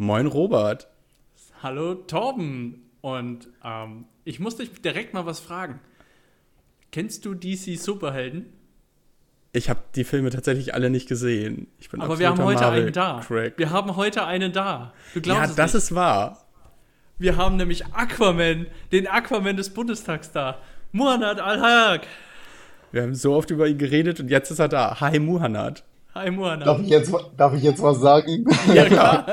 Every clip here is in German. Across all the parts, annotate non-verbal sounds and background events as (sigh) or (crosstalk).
Moin Robert. Hallo Torben. Und ähm, ich muss dich direkt mal was fragen. Kennst du DC Superhelden? Ich habe die Filme tatsächlich alle nicht gesehen. Ich bin Aber wir haben heute Marvel einen da. Crack. Wir haben heute einen da. Du glaubst ja, das nicht. ist wahr. Wir haben nämlich Aquaman, den Aquaman des Bundestags da. Muhammad Al-Haq. Wir haben so oft über ihn geredet und jetzt ist er da. Hi Muhammad. Hi Muhammad. Darf ich jetzt, darf ich jetzt was sagen? (laughs) Ja, klar.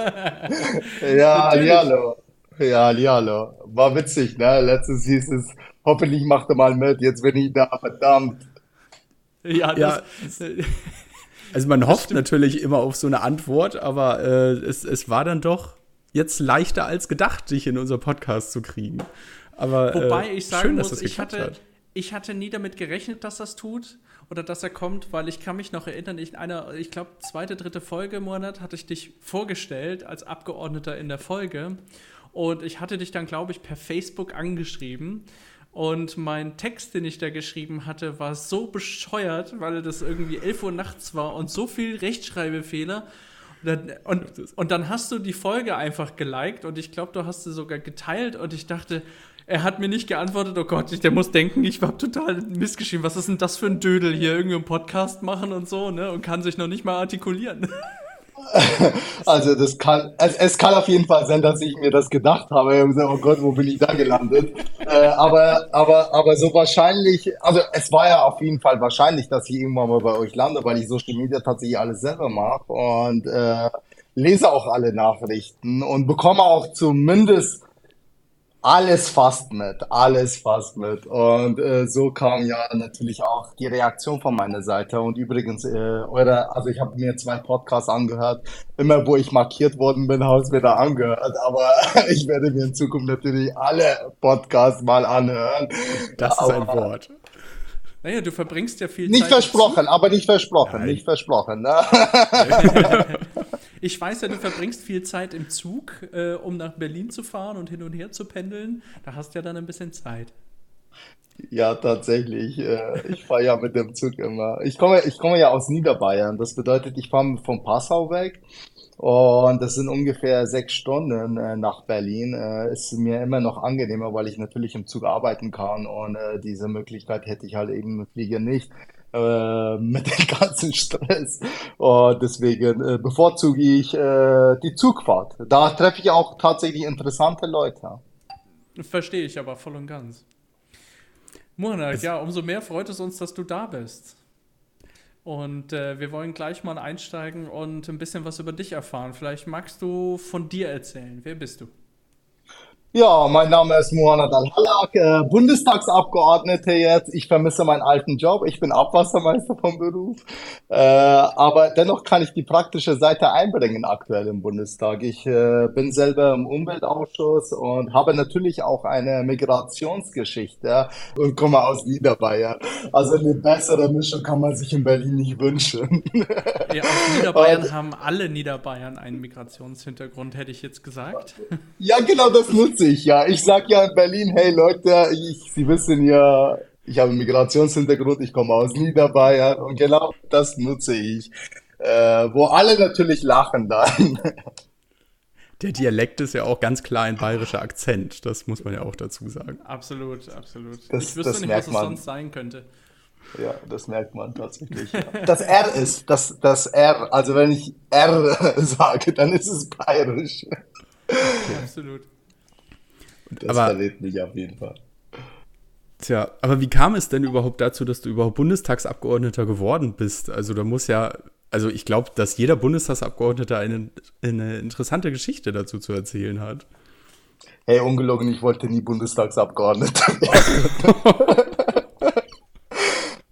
(laughs) ja, hallo. Ja, hallo. War witzig, ne? Letztens hieß es, hoffentlich macht er mal mit, jetzt bin ich da, verdammt. Ja, das, ja. Also man hofft natürlich immer auf so eine Antwort, aber äh, es, es war dann doch jetzt leichter als gedacht, dich in unser Podcast zu kriegen. Aber Wobei äh, ich sagen schön, muss, ich hatte, hat. ich hatte nie damit gerechnet, dass das tut oder dass er kommt, weil ich kann mich noch erinnern, in einer, ich glaube, zweite, dritte Folge im Monat hatte ich dich vorgestellt als Abgeordneter in der Folge. Und ich hatte dich dann, glaube ich, per Facebook angeschrieben. Und mein Text, den ich da geschrieben hatte, war so bescheuert, weil das irgendwie 11 Uhr nachts war und so viel Rechtschreibfehler. Und dann, und, und dann hast du die Folge einfach geliked und ich glaube, du hast sie sogar geteilt und ich dachte, er hat mir nicht geantwortet, oh Gott, der muss denken, ich habe total missgeschrieben. Was ist denn das für ein Dödel hier, irgendwie einen Podcast machen und so, ne? Und kann sich noch nicht mal artikulieren. (laughs) Also das kann, es, es, kann auf jeden Fall sein, dass ich mir das gedacht habe. Ich gesagt, oh Gott, wo bin ich da gelandet? äh, aber, aber, aber so wahrscheinlich, also es war ja auf jeden Fall wahrscheinlich, dass ich irgendwann mal bei euch lande, weil ich Social Media tatsächlich alles selber mache und äh, lese auch alle Nachrichten und bekomme auch zumindest alles fast mit, alles fast mit. Und äh, so kam ja natürlich auch die Reaktion von meiner Seite. Und übrigens, äh, eure, also ich habe mir zwei Podcasts angehört. Immer wo ich markiert worden bin, habe ich mir da angehört. Aber (laughs) ich werde mir in Zukunft natürlich alle Podcasts mal anhören. Das ist aber, ein Wort. Naja, du verbringst ja viel nicht Zeit. Nicht versprochen, aber nicht versprochen, Nein. nicht versprochen. Ne? ich weiß ja, du verbringst viel Zeit im Zug, äh, um nach Berlin zu fahren und hin und her zu pendeln. Da hast du ja dann ein bisschen Zeit. Ja, tatsächlich. Äh, ich fahre ja mit dem Zug immer. Ich komme, ich komme ja aus Niederbayern. Das bedeutet, ich fahre von Passau weg und das sind ungefähr sechs Stunden äh, nach Berlin. Äh, ist mir immer noch angenehmer, weil ich natürlich im Zug arbeiten kann und äh, diese Möglichkeit hätte ich halt eben mit Flieger nicht äh, (laughs) mit dem ganzen Stress. Und deswegen äh, bevorzuge ich äh, die Zugfahrt. Da treffe ich auch tatsächlich interessante Leute. Verstehe ich aber voll und ganz. Muhammad, ja, umso mehr freut es uns, dass du da bist. Und äh, wir wollen gleich mal einsteigen und ein bisschen was über dich erfahren. Vielleicht magst du von dir erzählen. Wer bist du? Ja, mein Name ist Muhammad Al-Halak, äh, Bundestagsabgeordnete jetzt. Ich vermisse meinen alten Job. Ich bin Abwassermeister vom Beruf. Äh, aber dennoch kann ich die praktische Seite einbringen aktuell im Bundestag. Ich äh, bin selber im Umweltausschuss und habe natürlich auch eine Migrationsgeschichte und komme aus Niederbayern. Also eine bessere Mischung kann man sich in Berlin nicht wünschen. Ja, aus Niederbayern und, haben alle Niederbayern einen Migrationshintergrund, hätte ich jetzt gesagt. Ja, genau, das nutze witzig, ja. Ich sag ja in Berlin, hey Leute, ich, Sie wissen ja, ich habe einen Migrationshintergrund, ich komme aus Niederbayern und genau das nutze ich. Äh, wo alle natürlich lachen dann. (laughs) Der Dialekt ist ja auch ganz klar ein bayerischer Akzent, das muss man ja auch dazu sagen. Absolut, absolut. Das, ich wüsste nicht, was es sonst sein könnte. Ja, das merkt man tatsächlich. Ja. Das R ist, das, das R, also wenn ich R (laughs) sage, dann ist es bayerisch. Ja, absolut. Das aber, verrät mich auf jeden Fall. Tja, aber wie kam es denn überhaupt dazu, dass du überhaupt Bundestagsabgeordneter geworden bist? Also da muss ja, also ich glaube, dass jeder Bundestagsabgeordneter eine, eine interessante Geschichte dazu zu erzählen hat. Hey, ungelogen, ich wollte nie Bundestagsabgeordneter werden. (laughs)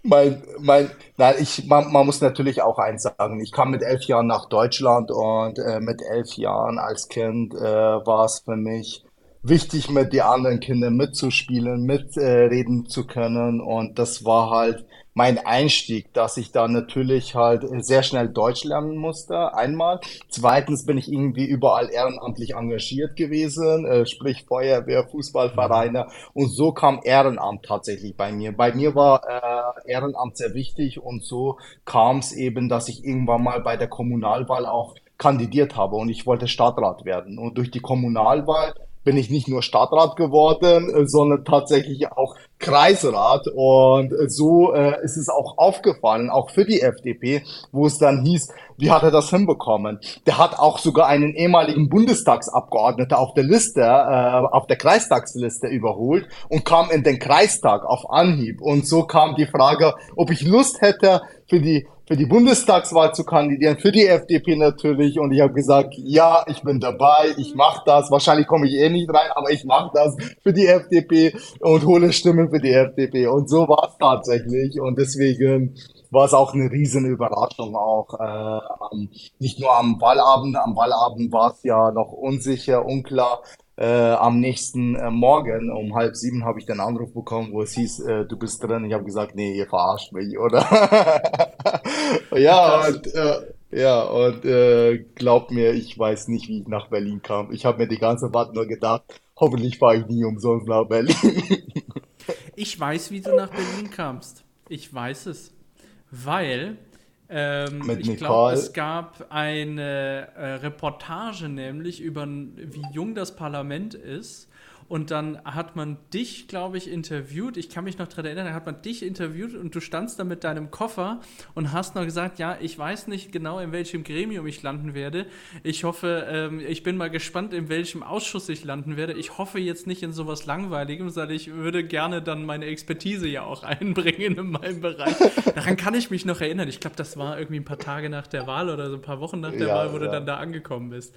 mein, mein, nein, ich, man, man muss natürlich auch eins sagen. Ich kam mit elf Jahren nach Deutschland und äh, mit elf Jahren als Kind äh, war es für mich wichtig, mit den anderen Kindern mitzuspielen, mitreden äh, zu können. Und das war halt mein Einstieg, dass ich da natürlich halt sehr schnell Deutsch lernen musste, einmal. Zweitens bin ich irgendwie überall ehrenamtlich engagiert gewesen, äh, sprich Feuerwehr, Fußballvereine. Und so kam Ehrenamt tatsächlich bei mir. Bei mir war äh, Ehrenamt sehr wichtig und so kam es eben, dass ich irgendwann mal bei der Kommunalwahl auch kandidiert habe und ich wollte Stadtrat werden. Und durch die Kommunalwahl bin ich nicht nur Stadtrat geworden, äh, sondern tatsächlich auch Kreisrat. Und äh, so äh, ist es auch aufgefallen, auch für die FDP, wo es dann hieß, wie hat er das hinbekommen? Der hat auch sogar einen ehemaligen Bundestagsabgeordneter auf der Liste, äh, auf der Kreistagsliste überholt und kam in den Kreistag auf Anhieb. Und so kam die Frage, ob ich Lust hätte, für die für die Bundestagswahl zu kandidieren, für die FDP natürlich. Und ich habe gesagt, ja, ich bin dabei, ich mache das. Wahrscheinlich komme ich eh nicht rein, aber ich mache das für die FDP und hole Stimmen für die FDP. Und so war es tatsächlich. Und deswegen war es auch eine riesen Überraschung auch. Äh, nicht nur am Wahlabend, am Wahlabend war es ja noch unsicher, unklar, äh, am nächsten äh, Morgen um halb sieben habe ich den Anruf bekommen, wo es hieß, äh, du bist drin. Ich habe gesagt, nee, ihr verarscht mich, (laughs) oder? ja, und, äh, ja, und äh, glaubt mir, ich weiß nicht, wie ich nach Berlin kam. Ich habe mir die ganze Zeit nur gedacht, hoffentlich fahre ich nie umsonst nach Berlin. ich weiß, wie du nach Berlin kamst. Ich weiß es. Weil ähm, ich glaube, es gab eine äh, Reportage nämlich über, wie jung das Parlament ist und dann hat man dich, glaube ich, interviewt. Ich kann mich noch daran erinnern, da hat man dich interviewt und du standst da mit deinem Koffer und hast noch gesagt, ja, ich weiß nicht genau, in welchem Gremium ich landen werde. Ich hoffe, ähm, ich bin mal gespannt, in welchem Ausschuss ich landen werde. Ich hoffe jetzt nicht in sowas Langweiligem, sondern ich würde gerne dann meine Expertise ja auch (laughs) einbringen in meinem Bereich. Daran kann ich mich noch erinnern. Ich glaube, das war irgendwie ein paar Tage nach der Wahl oder so ein paar Wochen nach der ja, Wahl, wo ja. du dann da angekommen bist.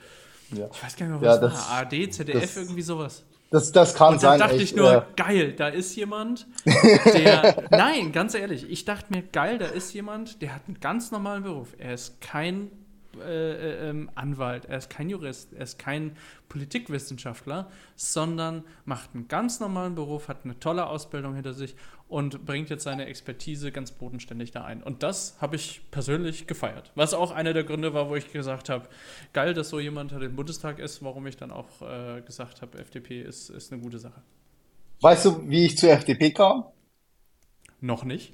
Ja. Ich weiß gar nicht mehr, was ja, das, war. ARD, ZDF, das, irgendwie sowas. Das, das kann und sein. Da dachte echt, ich nur, äh, geil, da ist jemand, (laughs) der. nein, ganz ehrlich, ich dachte mir, geil, da ist jemand, der hat einen ganz normalen Beruf. Er ist kein äh, äh, Anwalt, er ist kein Jurist, er ist kein Politikwissenschaftler, sondern macht einen ganz normalen Beruf, hat eine tolle Ausbildung hinter sich und bringt jetzt seine Expertise ganz bodenständig da ein. Und das habe ich persönlich gefeiert. Was auch einer der Gründe war, wo ich gesagt habe, geil, dass so jemand im Bundestag ist, warum ich dann auch äh, gesagt habe, FDP ist, ist eine gute Sache. Weißt du, wie ich zur FDP kam? Noch nicht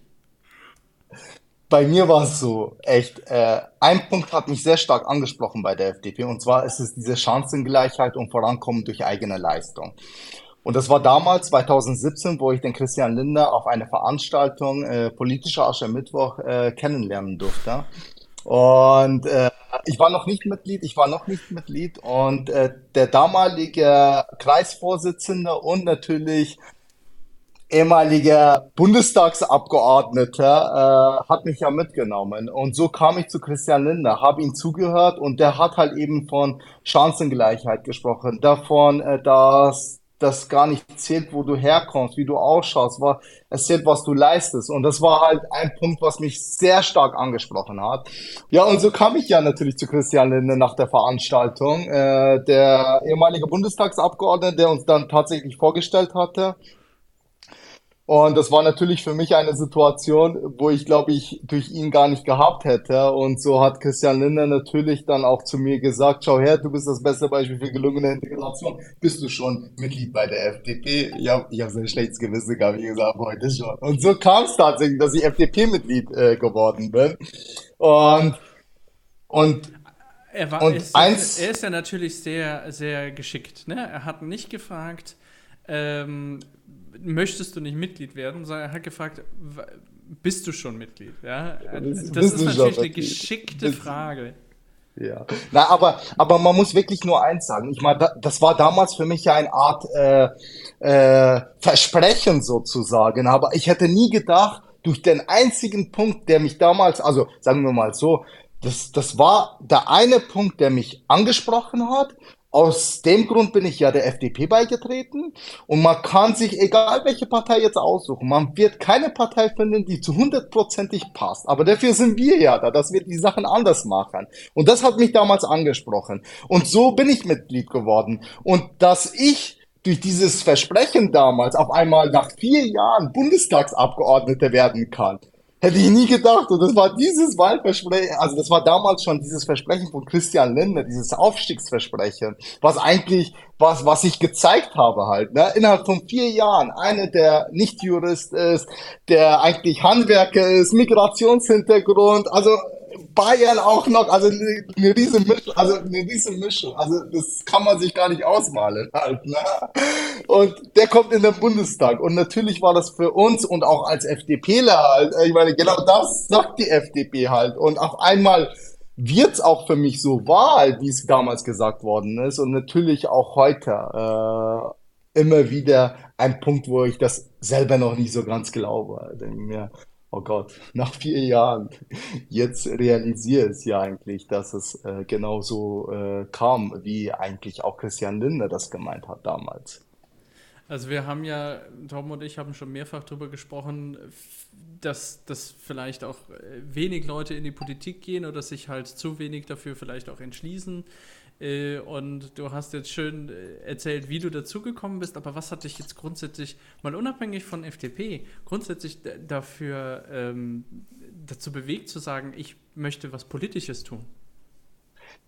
bei mir war es so, echt, äh, ein Punkt hat mich sehr stark angesprochen bei der FDP und zwar ist es diese Chancengleichheit und Vorankommen durch eigene Leistung. Und das war damals, 2017, wo ich den Christian Linder auf einer Veranstaltung äh, politischer Aschermittwoch äh, kennenlernen durfte. Und äh, ich war noch nicht Mitglied, ich war noch nicht Mitglied und äh, der damalige Kreisvorsitzende und natürlich ehemaliger Bundestagsabgeordneter äh, hat mich ja mitgenommen. Und so kam ich zu Christian Lindner, habe ihm zugehört und der hat halt eben von Chancengleichheit gesprochen, davon, äh, dass das gar nicht zählt, wo du herkommst, wie du ausschaust, war, es zählt, was du leistest. Und das war halt ein Punkt, was mich sehr stark angesprochen hat. Ja, und so kam ich ja natürlich zu Christian Linde nach der Veranstaltung. Äh, der ehemalige Bundestagsabgeordnete, der uns dann tatsächlich vorgestellt hatte, und das war natürlich für mich eine Situation, wo ich glaube ich durch ihn gar nicht gehabt hätte. Und so hat Christian Lindner natürlich dann auch zu mir gesagt, schau her, du bist das beste Beispiel für gelungene Integration. Bist du schon Mitglied bei der FDP? Ja, ich habe so ein schlechtes Gewissen gehabt, wie gesagt, heute schon. Und so kam es tatsächlich, dass ich FDP-Mitglied äh, geworden bin. Und, und er, war, und ist, eins, er ist ja natürlich sehr, sehr geschickt. Ne? Er hat nicht gefragt, ähm, möchtest du nicht Mitglied werden, sondern er hat gefragt, bist du schon Mitglied? Ja? Das, das ist natürlich eine geschickte Frage. Ja. Na, aber, aber man muss wirklich nur eins sagen. Ich meine, das war damals für mich ja eine Art äh, äh, Versprechen sozusagen. Aber ich hätte nie gedacht, durch den einzigen Punkt, der mich damals, also sagen wir mal so, das, das war der eine Punkt, der mich angesprochen hat aus dem Grund bin ich ja der FDP beigetreten und man kann sich, egal welche Partei jetzt aussuchen, man wird keine Partei finden, die zu hundertprozentig passt. Aber dafür sind wir ja da, dass wir die Sachen anders machen. Und das hat mich damals angesprochen. Und so bin ich Mitglied geworden. Und dass ich durch dieses Versprechen damals auf einmal nach vier Jahren Bundestagsabgeordnete werden kann, Hätte ich nie gedacht. Und das war dieses Wahlversprechen, also das war damals schon dieses Versprechen von Christian Lindner, dieses Aufstiegsversprechen, was eigentlich, was, was ich gezeigt habe halt, ne? Innerhalb von vier Jahren, einer, der nicht Jurist ist, der eigentlich Handwerker ist, Migrationshintergrund, also Bayern auch noch, also eine, eine riesen Mischung, also eine riesen Mischung. Also das kann man sich gar nicht ausmalen halt. Ne? Und der kommt in den Bundestag. Und natürlich war das für uns und auch als FDPler halt, ich meine, genau das sagt die FDP halt. Und auf einmal wird's auch für mich so wahr, wie es damals gesagt worden ist. Und natürlich auch heute äh, immer wieder ein Punkt, wo ich das selber noch nicht so ganz glaube. Denke mir, oh Gott, nach vier Jahren, jetzt realisiere ich ja eigentlich, dass es äh, genauso äh, kam, wie eigentlich auch Christian Lindner das gemeint hat damals. Also wir haben ja, Tom und ich haben schon mehrfach darüber gesprochen, dass, dass vielleicht auch äh, wenig Leute in die Politik gehen oder sich halt zu wenig dafür vielleicht auch entschließen. Äh, und du hast jetzt schön äh, erzählt, wie du dazugekommen bist, aber was hat dich jetzt grundsätzlich, mal unabhängig von FDP, grundsätzlich dafür ähm, dazu bewegt zu sagen, ich möchte was Politisches tun?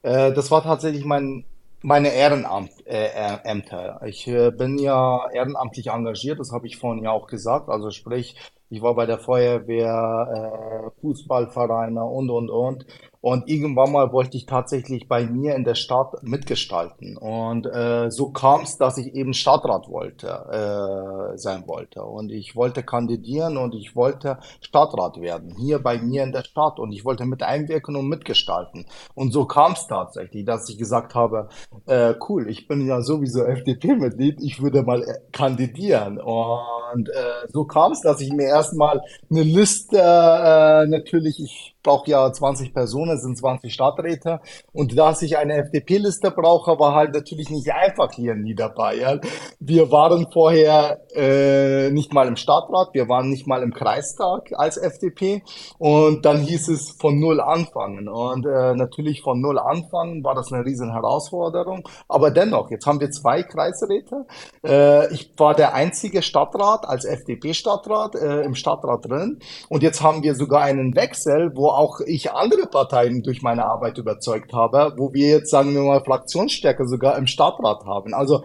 Äh, das war tatsächlich mein, meine Ehrenämter. Äh, ich bin ja ehrenamtlich engagiert, das habe ich vorhin ja auch gesagt. Also sprich, ich war bei der Feuerwehr, Fußballvereine und, und, und. Und irgendwann mal wollte ich tatsächlich bei mir in der Stadt mitgestalten. Und äh, so kam es, dass ich eben Stadtrat wollte, äh, sein wollte. Und ich wollte kandidieren und ich wollte Stadtrat werden, hier bei mir in der Stadt. Und ich wollte mit einwirken und mitgestalten. Und so kam es tatsächlich, dass ich gesagt habe, äh, cool, ich bin ja sowieso FDP-Mitglied, ich würde mal äh, kandidieren. Und äh, so kam es, dass ich mir erstmal eine Liste, äh, natürlich, ich brauche ja 20 Personen, sind 20 Stadträte. Und dass ich eine FDP-Liste brauche, war halt natürlich nicht einfach hier in Niederbayern. Wir waren vorher äh, nicht mal im Stadtrat, wir waren nicht mal im Kreistag als FDP. Und dann hieß es von Null anfangen. Und äh, natürlich von Null anfangen war das eine riesen Herausforderung. Aber dennoch, jetzt haben wir zwei Kreisräte. Äh, ich war der einzige Stadtrat als FDP-Stadtrat äh, im Stadtrat drin. Und jetzt haben wir sogar einen Wechsel, wo auch ich andere Parteien durch meine Arbeit überzeugt habe, wo wir jetzt, sagen wir mal, Fraktionsstärke sogar im Stadtrat haben. Also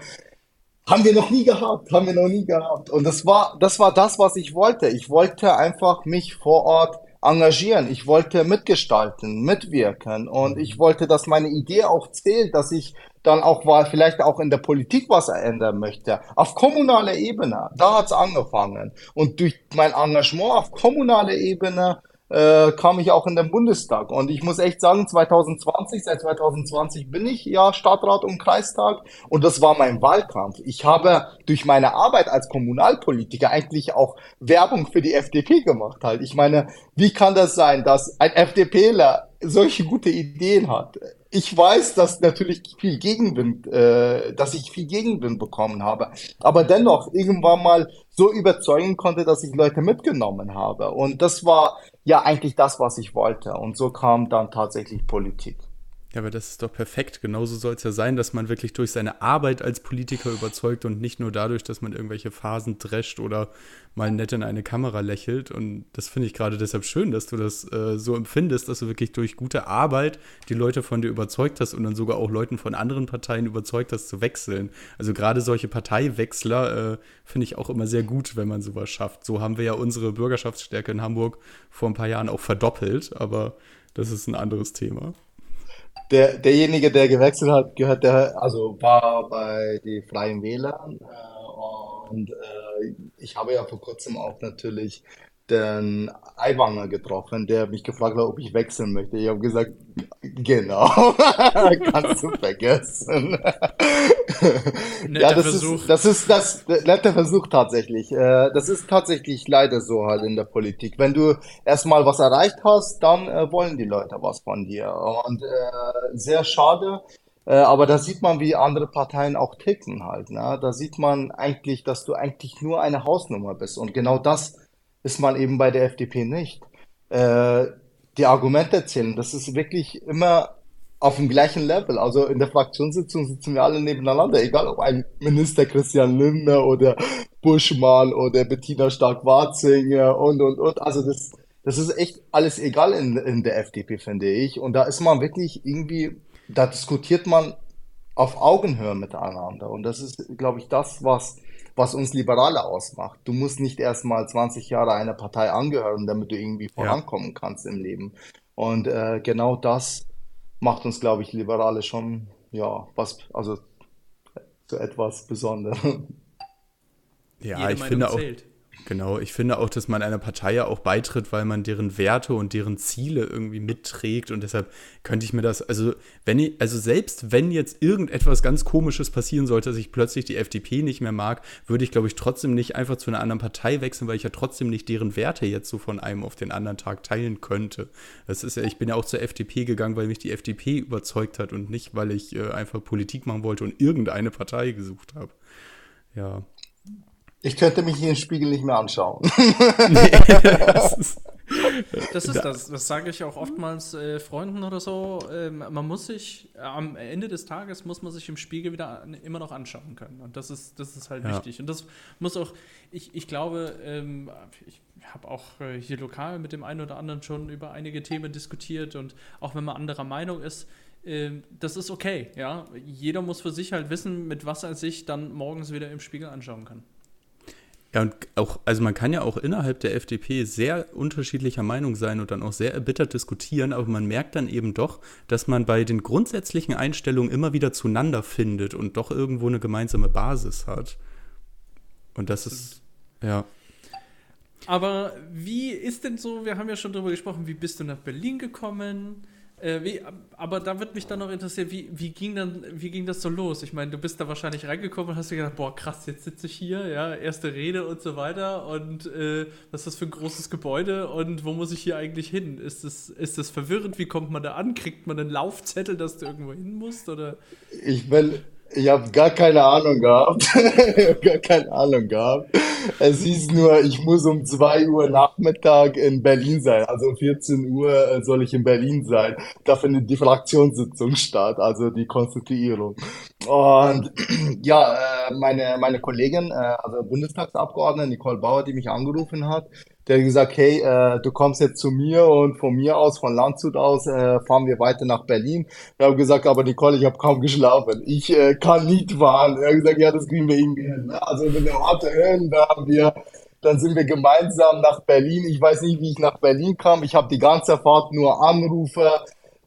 haben wir noch nie gehabt, haben wir noch nie gehabt. Und das war, das war das, was ich wollte. Ich wollte einfach mich vor Ort engagieren. Ich wollte mitgestalten, mitwirken und ich wollte, dass meine Idee auch zählt, dass ich dann auch war, vielleicht auch in der Politik was ändern möchte. Auf kommunaler Ebene, da hat's angefangen. Und durch mein Engagement auf kommunaler Ebene äh, kam ich auch in den Bundestag. Und ich muss echt sagen, 2020, seit 2020 bin ich ja Stadtrat und Kreistag und das war mein Wahlkampf. Ich habe durch meine Arbeit als Kommunalpolitiker eigentlich auch Werbung für die FDP gemacht halt. Ich meine, wie kann das sein, dass ein FDPler solche gute Ideen hat? Ich weiß, dass natürlich viel Gegenwind, äh, dass ich viel Gegenwind bekommen habe, aber dennoch irgendwann mal so überzeugen konnte, dass ich Leute mitgenommen habe. Und das war ja eigentlich das, was ich wollte. Und so kam dann tatsächlich Politik. Ja, aber das ist doch perfekt. Genauso soll es ja sein, dass man wirklich durch seine Arbeit als Politiker überzeugt und nicht nur dadurch, dass man irgendwelche Phasen drescht oder mal nett in eine Kamera lächelt. Und das finde ich gerade deshalb schön, dass du das äh, so empfindest, dass du wirklich durch gute Arbeit die Leute von dir überzeugt hast und dann sogar auch Leuten von anderen Parteien überzeugt hast zu wechseln. Also gerade solche Parteiwechsler äh, finde ich auch immer sehr gut, wenn man sowas schafft. So haben wir ja unsere Bürgerschaftsstärke in Hamburg vor ein paar Jahren auch verdoppelt, aber das ist ein anderes Thema der, derjenige, der gewechselt hat, gehört der, also war bei den Freien Wählern. Äh, und äh, ich habe ja vor kurzem auch natürlich den Aiwanger getroffen, der mich gefragt hat, ob ich wechseln möchte. Ich habe gesagt, genau, (laughs) kannst du vergessen. ja, das Versuch. ist, das ist das netter Versuch tatsächlich. Äh, das ist tatsächlich leider so halt in der Politik. Wenn du erstmal was erreicht hast, dann äh, wollen die Leute was von dir. Und äh, sehr schade. Aber da sieht man, wie andere Parteien auch ticken halt. Ne? Da sieht man eigentlich, dass du eigentlich nur eine Hausnummer bist. Und genau das ist man eben bei der FDP nicht. Äh, die Argumente zählen, das ist wirklich immer auf dem gleichen Level. Also in der Fraktionssitzung sitzen wir alle nebeneinander, egal ob ein Minister Christian Lindner oder Buschmann oder Bettina Stark-Warzinger und, und, und. Also das, das ist echt alles egal in, in der FDP, finde ich. Und da ist man wirklich irgendwie, da diskutiert man auf Augenhöhe miteinander. Und das ist, glaube ich, das, was, was uns Liberale ausmacht. Du musst nicht erst mal 20 Jahre einer Partei angehören, damit du irgendwie vorankommen kannst im Leben. Und äh, genau das macht uns, glaube ich, Liberale schon, ja, was, also zu etwas Besonderem. Ja, Jede ich Meinung finde auch. Zählt. Genau, ich finde auch, dass man einer Partei ja auch beitritt, weil man deren Werte und deren Ziele irgendwie mitträgt und deshalb könnte ich mir das, also wenn ich, also selbst wenn jetzt irgendetwas ganz komisches passieren sollte, dass ich plötzlich die FDP nicht mehr mag, würde ich glaube ich trotzdem nicht einfach zu einer anderen Partei wechseln, weil ich ja trotzdem nicht deren Werte jetzt so von einem auf den anderen Tag teilen könnte. Das ist ja, ich bin ja auch zur FDP gegangen, weil mich die FDP überzeugt hat und nicht, weil ich äh, einfach Politik machen wollte und irgendeine Partei gesucht habe. Ja. Ich könnte mich hier im Spiegel nicht mehr anschauen. (laughs) das ist das. Ist das. das sage ich auch oftmals äh, Freunden oder so. Ähm, man muss sich, äh, am Ende des Tages muss man sich im Spiegel wieder an, immer noch anschauen können. Und das ist, das ist halt ja. wichtig. Und das muss auch, ich, ich glaube, ähm, ich habe auch äh, hier lokal mit dem einen oder anderen schon über einige Themen diskutiert. Und auch wenn man anderer Meinung ist, ähm, das ist okay, ja. Jeder muss für sich halt wissen, mit was er sich dann morgens wieder im Spiegel anschauen kann. Ja, und auch, also man kann ja auch innerhalb der FDP sehr unterschiedlicher Meinung sein und dann auch sehr erbittert diskutieren, aber man merkt dann eben doch, dass man bei den grundsätzlichen Einstellungen immer wieder zueinander findet und doch irgendwo eine gemeinsame Basis hat. Und das ist, ja. Aber wie ist denn so, wir haben ja schon darüber gesprochen, wie bist du nach Berlin gekommen? Äh, wie, aber da wird mich dann noch interessieren, wie, wie, ging dann, wie ging das so los? Ich meine, du bist da wahrscheinlich reingekommen und hast dir gedacht, boah, krass, jetzt sitze ich hier, ja, erste Rede und so weiter und äh, was ist das für ein großes Gebäude und wo muss ich hier eigentlich hin? Ist das, ist das verwirrend? Wie kommt man da an? Kriegt man einen Laufzettel, dass du irgendwo hin musst? Oder? Ich will, ich habe gar keine Ahnung gehabt. (laughs) gar keine Ahnung gehabt. Es hieß nur, ich muss um 2 Uhr Nachmittag in Berlin sein. Also um 14 Uhr äh, soll ich in Berlin sein. Da findet die Fraktionssitzung statt, also die Konstituierung. Und (clears throat) ja, äh, meine, meine Kollegin, äh, also Bundestagsabgeordnete Nicole Bauer, die mich angerufen hat, der hat gesagt, hey, äh, du kommst jetzt zu mir und von mir aus, von Landshut aus, äh, fahren wir weiter nach Berlin. Wir haben gesagt, aber Nicole, ich habe kaum geschlafen. Ich äh, kann nicht fahren. Er hat gesagt, ja, das kriegen wir irgendwie hin. Also wenn wir Orte hören, da haben wir dann sind wir gemeinsam nach Berlin. Ich weiß nicht, wie ich nach Berlin kam. Ich habe die ganze Fahrt nur Anrufe,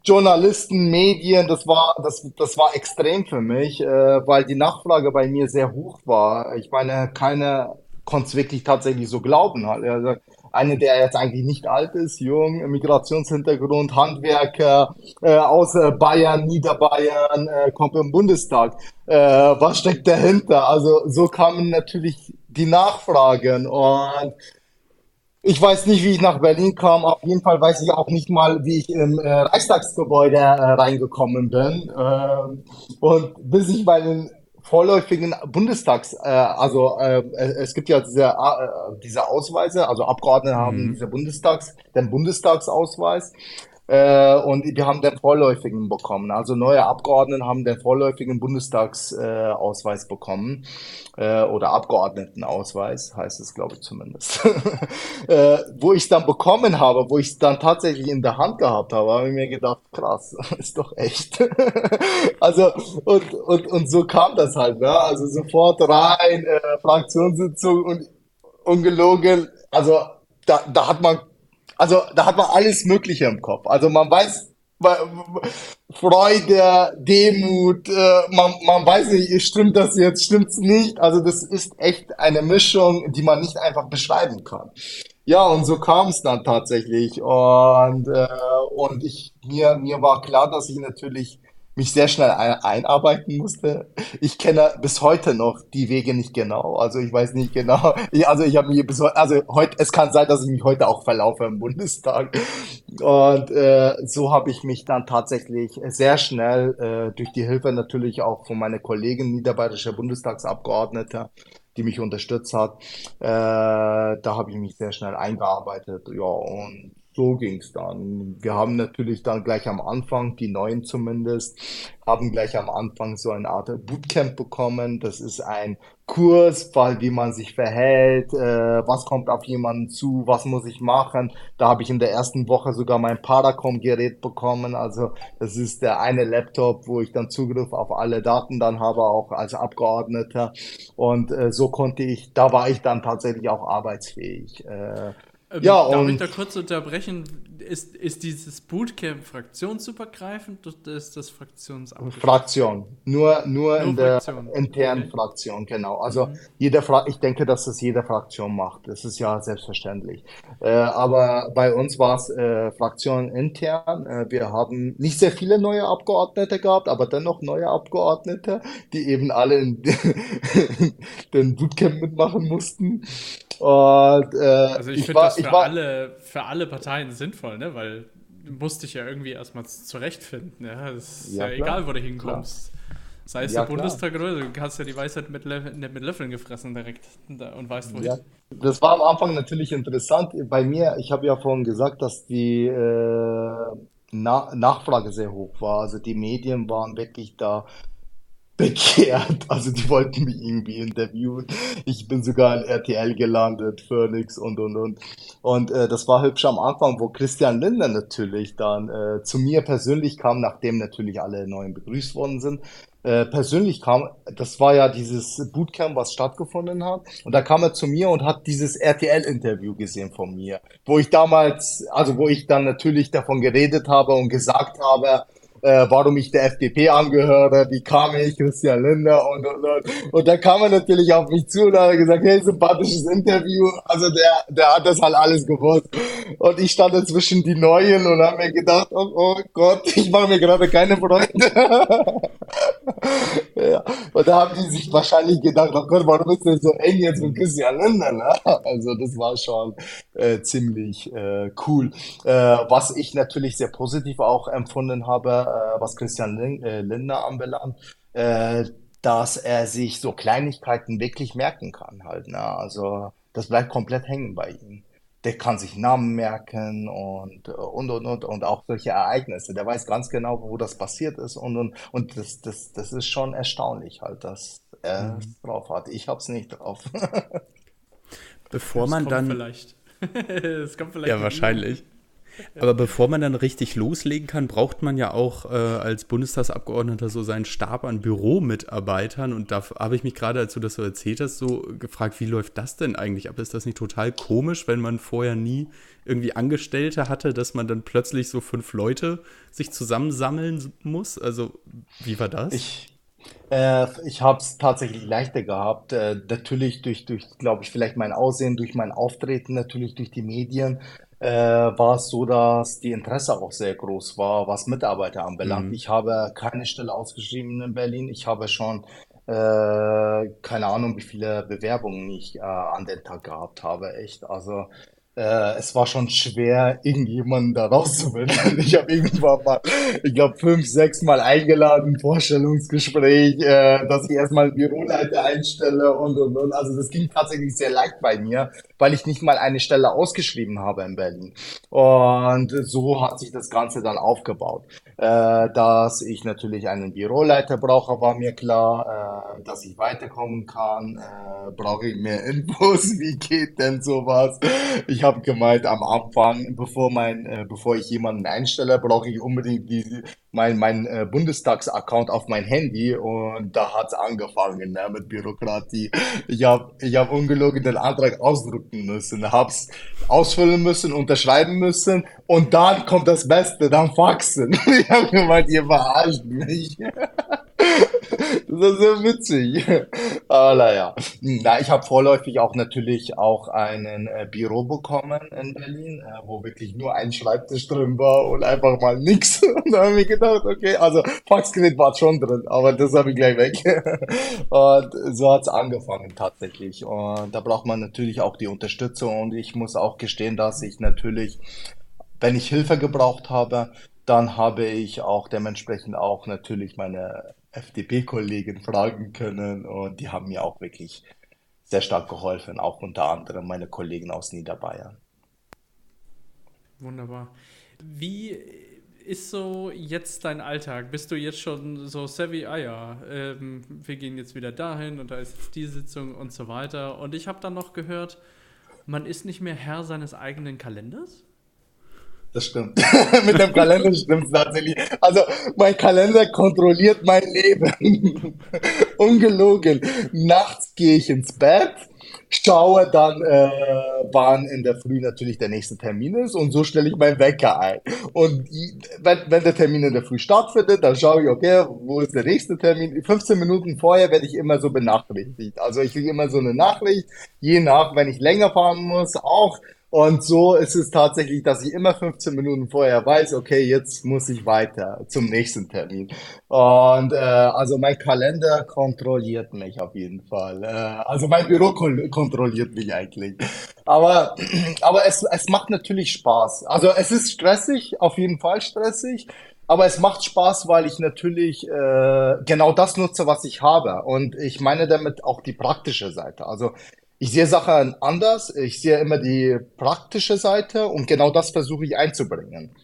Journalisten, Medien. Das war, das, das war extrem für mich, äh, weil die Nachfrage bei mir sehr hoch war. Ich meine, keine konnte es wirklich tatsächlich so glauben. Halt. Also eine, der jetzt eigentlich nicht alt ist, jung, Migrationshintergrund, Handwerker äh, aus äh, Bayern, Niederbayern, äh, kommt im Bundestag. Äh, was steckt dahinter? Also so kamen natürlich die Nachfragen und ich weiß nicht, wie ich nach Berlin kam. Auf jeden Fall weiß ich auch nicht mal, wie ich im äh, Reichstagsgebäude äh, reingekommen bin. Äh, und bis ich meinen vorläufigen Bundestags, äh, also äh, es gibt ja diese, äh, diese Ausweise, also Abgeordnete haben mhm. diese Bundestags, den Bundestagsausweis. Äh, und wir haben den vorläufigen bekommen. Also neue Abgeordnete haben den vorläufigen Bundestagsausweis äh, bekommen. Äh, oder Abgeordnetenausweis, heißt es, glaube ich zumindest. (laughs) äh, wo ich dann bekommen habe, wo ich es dann tatsächlich in der Hand gehabt habe, habe ich mir gedacht, krass, (laughs) ist doch echt. (laughs) also, und, und, und so kam das halt, ne? Also sofort rein, äh, Fraktionssitzung und ungelogen. Also da, da hat man also da hat man alles Mögliche im Kopf. Also man weiß Freude, Demut, äh, man, man weiß nicht, stimmt das jetzt, stimmt's nicht. Also das ist echt eine Mischung, die man nicht einfach beschreiben kann. Ja, und so kam es dann tatsächlich. Und, äh, und ich, mir, mir war klar, dass ich natürlich mich sehr schnell einarbeiten musste. Ich kenne bis heute noch die Wege nicht genau. Also ich weiß nicht genau. (laughs) Ich, also ich habe mich bis heute, also heute, es kann sein, dass ich mich heute auch verlaufe im Bundestag. Und äh, so habe ich mich dann tatsächlich sehr schnell äh, durch die Hilfe natürlich auch von meiner Kollegin niederbayerischer Bundestagsabgeordneter die mich unterstützt hat. Äh, da habe ich mich sehr schnell eingearbeitet. Ja, und so ging's dann. Wir haben natürlich dann gleich am Anfang, die Neuen zumindest, haben gleich am Anfang so eine Art Bootcamp bekommen. Das ist ein Kurs, weil wie man sich verhält, äh, was kommt auf jemanden zu, was muss ich machen. Da habe ich in der ersten Woche sogar mein Paracom-Gerät bekommen. Also das ist der eine Laptop, wo ich dann Zugriff auf alle Daten dann habe, auch als Abgeordneter. Und äh, so konnte ich, da war ich dann tatsächlich auch arbeitsfähig. Äh, ähm, ja, darf und ich da kurz unterbrechen? Ist, ist dieses Bootcamp fraktionsübergreifend oder ist das fraktionsabhängig? Fraktion. Nur, nur, nur in Fraktion. der internen okay. Fraktion, genau. Also mhm. jede Fra ich denke, dass das jede Fraktion macht. Das ist ja selbstverständlich. Äh, aber bei uns war es äh, Fraktion intern. Äh, wir haben nicht sehr viele neue Abgeordnete gehabt, aber dennoch neue Abgeordnete, die eben alle in (laughs) den Bootcamp mitmachen mussten. Und, äh, also ich, ich finde das für, war, alle, für alle Parteien sinnvoll, ne? weil du musst dich ja irgendwie erstmal zurechtfinden. Ja? Das ist ja, ja egal, wo du hinkommst. Klar. Sei es ja, der Bundestag oder du hast ja die Weisheit mit, Löffeln, mit Löffeln gefressen direkt und weißt, wohin. Ja. Das war am Anfang natürlich interessant. Bei mir, ich habe ja vorhin gesagt, dass die äh, Na Nachfrage sehr hoch war. Also die Medien waren wirklich da bekehrt. Also die wollten mich irgendwie interviewen. Ich bin sogar in RTL gelandet, Phoenix und und und. Und äh, das war hübsch am Anfang, wo Christian Lindner natürlich dann äh, zu mir persönlich kam, nachdem natürlich alle neuen begrüßt worden sind. Äh, persönlich kam, das war ja dieses Bootcamp, was stattgefunden hat. Und da kam er zu mir und hat dieses RTL-Interview gesehen von mir, wo ich damals, also wo ich dann natürlich davon geredet habe und gesagt habe, äh, warum ich der FDP angehöre, wie kam ich, Christian Lindner und, und, und. Und da kam er natürlich auf mich zu und hat gesagt, hey, sympathisches Interview. Also der, der hat das halt alles gewusst. Und ich stand dazwischen die Neuen und habe mir gedacht, oh, oh Gott, ich mache mir gerade keine Freunde. (laughs) ja. Und da haben die sich wahrscheinlich gedacht, oh Gott, warum ist der so eng jetzt mit Christian Lindner? Ne? Also das war schon äh, ziemlich äh, cool. Äh, was ich natürlich sehr positiv auch empfunden habe, was Christian äh, Lindner anbelangt, äh, dass er sich so Kleinigkeiten wirklich merken kann halt. Ne? Also das bleibt komplett hängen bei ihm. Der kann sich Namen merken und, und, und, und, und auch solche Ereignisse. Der weiß ganz genau, wo das passiert ist und, und, und das, das, das ist schon erstaunlich halt, dass er es mhm. drauf hat. Ich hab's nicht drauf. (laughs) Bevor das man dann. Vielleicht. (laughs) Es kommt vielleicht. Ja, wahrscheinlich. Aber bevor man dann richtig loslegen kann, braucht man ja auch äh, als Bundestagsabgeordneter so seinen Stab an Büromitarbeitern. Und da habe ich mich gerade, als du das so erzählt hast, so gefragt, wie läuft das denn eigentlich ab? Ist das nicht total komisch, wenn man vorher nie irgendwie Angestellte hatte, dass man dann plötzlich so fünf Leute sich zusammensammeln muss? Also, wie war das? Ich, äh, ich habe es tatsächlich leichter gehabt. Äh, natürlich durch, durch glaube ich, vielleicht mein Aussehen, durch mein Auftreten, natürlich durch die Medien äh, war es so, dass die Interesse auch sehr groß war, was Mitarbeiter anbelangt. Mhm. Ich habe keine Stelle ausgeschrieben in Berlin. Ich habe schon äh, keine Ahnung, wie viele Bewerbungen ich äh, an den Tag gehabt habe. Echt. Also äh, es war schon schwer, irgendjemanden da rauszufinden. (laughs) Ich habe irgendwann mal, ich glaube, fünf, sechs Mal eingeladen, Vorstellungsgespräch, äh, dass ich erstmal Büroleiter einstelle und, und, und. Also das ging tatsächlich sehr leicht bei mir, weil ich nicht mal eine Stelle ausgeschrieben habe in Berlin. Und so hat sich das Ganze dann aufgebaut. Äh, dass ich natürlich einen Büroleiter brauche, war mir klar. Äh, dass ich weiterkommen kann, äh, brauche ich mehr Infos. (laughs) Wie geht denn sowas? Ich habe gemeint, am Anfang, bevor mein, bevor ich jemanden einstelle, brauche ich unbedingt die, mein, mein äh, Bundestags-Account auf mein Handy und da hat's angefangen ne, mit Bürokratie. Ich habe ich hab ungelogen den Antrag ausdrucken müssen, hab's ausfüllen müssen, unterschreiben müssen und dann kommt das Beste, dann faxen. (laughs) Habe gemeint, ihr verarscht mich. Das ist sehr witzig. Aber naja. Na, ich habe vorläufig auch natürlich auch einen äh, Büro bekommen in Berlin, äh, wo wirklich nur ein Schreibtisch drin war und einfach mal nix. (laughs) Und da habe ich gedacht, okay, also Faxgerät war schon drin, aber das habe ich gleich weg. (laughs) Und so hat's angefangen tatsächlich. Und da braucht man natürlich auch die Unterstützung und ich muss auch gestehen, dass ich natürlich, wenn ich Hilfe gebraucht habe, dann habe ich auch dementsprechend auch natürlich meine FDP-Kollegen fragen können und die haben mir auch wirklich sehr stark geholfen, auch unter anderem meine Kollegen aus Niederbayern. Wunderbar. Wie ist so jetzt dein Alltag? Bist du jetzt schon so savvy, ah ja, ähm, wir gehen jetzt wieder dahin und da ist jetzt die Sitzung und so weiter. Und ich habe dann noch gehört, man ist nicht mehr Herr seines eigenen Kalenders? Das stimmt. (laughs) Mit dem Kalender stimmt es tatsächlich. Also mein Kalender kontrolliert mein Leben. (laughs) Ungelogen. Nachts gehe ich ins Bett, schaue dann, äh, wann in der Früh natürlich der nächste Termin ist und so stelle ich meinen Wecker ein. Und wenn, wenn der Termin in der Früh stattfindet, dann schaue ich, okay, wo ist der nächste Termin? 15 Minuten vorher werde ich immer so benachrichtigt. Also ich kriege immer so eine Nachricht, je nach, wenn ich länger fahren muss, auch und so ist es tatsächlich, dass ich immer 15 Minuten vorher weiß, okay, jetzt muss ich weiter zum nächsten Termin. Und äh, also mein Kalender kontrolliert mich auf jeden Fall. Äh, also mein Büro kontrolliert mich eigentlich. Aber, (clears throat) aber es, es macht natürlich Spaß. Also es ist stressig, auf jeden Fall stressig. Aber es macht Spaß, weil ich natürlich äh, genau das nutze, was ich habe. Und ich meine damit auch die praktische Seite. Also ich sehe Sachen anders, ich sehe immer die praktische Seite und genau das versuche ich einzubringen.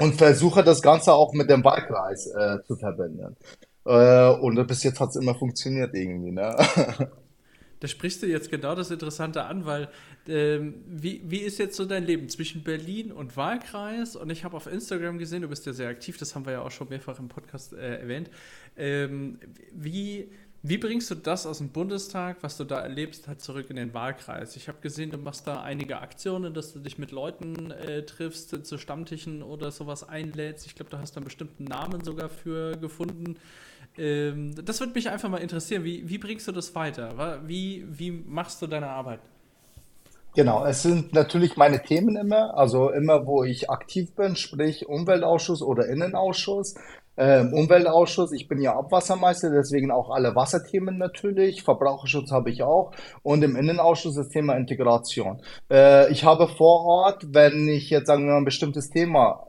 Und versuche das Ganze auch mit dem Wahlkreis äh, zu verbinden. Äh, und bis jetzt hat es immer funktioniert irgendwie. Ne? (laughs) Da sprichst du jetzt genau das Interessante an, weil ähm, wie, wie ist jetzt so dein Leben zwischen Berlin und Wahlkreis? Und ich habe auf Instagram gesehen, du bist ja sehr aktiv, das haben wir ja auch schon mehrfach im Podcast äh, erwähnt. Ähm, wie, wie bringst du das aus dem Bundestag, was du da erlebst, halt zurück in den Wahlkreis? Ich habe gesehen, du machst da einige Aktionen, dass du dich mit Leuten äh, triffst, zu Stammtischen oder sowas einlädst. Ich glaube, du hast da einen bestimmten Namen sogar für gefunden. Ähm, das würde mich einfach mal interessieren. Wie, wie bringst du das weiter? Wie, wie machst du deine Arbeit? Genau, es sind natürlich meine Themen immer, also immer, wo ich aktiv bin, sprich Umweltausschuss oder Innenausschuss, ähm, Umweltausschuss, ich bin ja Abwassermeister, deswegen auch alle Wasserthemen natürlich. Verbraucherschutz habe ich auch. Und im Innenausschuss das Thema Integration. Äh, ich habe vor Ort, wenn ich jetzt sagen wir mal ein bestimmtes Thema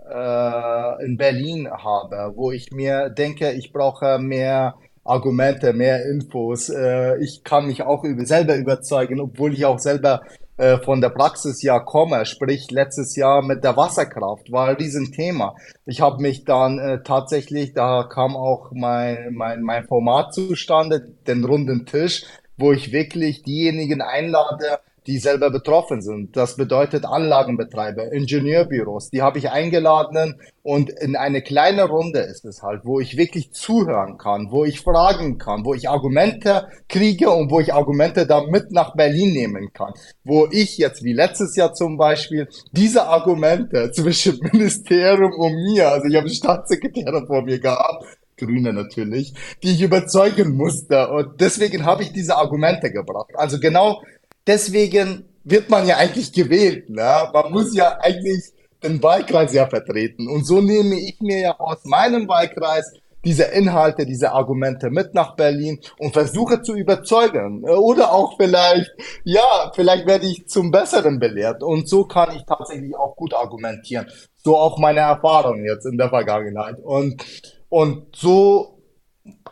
äh, in Berlin habe, wo ich mir denke, ich brauche mehr Argumente, mehr Infos. Äh, ich kann mich auch über, selber überzeugen, obwohl ich auch selber äh, von der Praxis ja komme, sprich letztes Jahr mit der Wasserkraft, war ein Riesenthema. Ich habe mich dann äh, tatsächlich, da kam auch mein, mein, mein Format zustande, den runden Tisch, wo ich wirklich diejenigen einlade, die selber betroffen sind. Das bedeutet Anlagenbetreiber, Ingenieurbüros, die habe ich eingeladen und in eine kleine Runde ist es halt, wo ich wirklich zuhören kann, wo ich fragen kann, wo ich Argumente kriege und wo ich Argumente dann mit nach Berlin nehmen kann. Wo ich jetzt, wie letztes Jahr zum Beispiel, diese Argumente (laughs) zwischen Ministerium und mir, also ich habe Staatssekretäre vor mir gehabt, Grüne natürlich, die ich überzeugen musste. Und deswegen habe ich diese Argumente gebracht. Also genau deswegen wird man ja eigentlich gewählt. Ne? Man muss ja eigentlich den Wahlkreis ja vertreten. Und so nehme ich mir ja aus meinem Wahlkreis diese Inhalte, diese Argumente mit nach Berlin und versuche zu überzeugen. Oder auch vielleicht, ja, vielleicht werde ich zum Besseren belehrt. Und so kann ich tatsächlich auch gut argumentieren. So auch meine Erfahrung jetzt in der Vergangenheit. Und, und so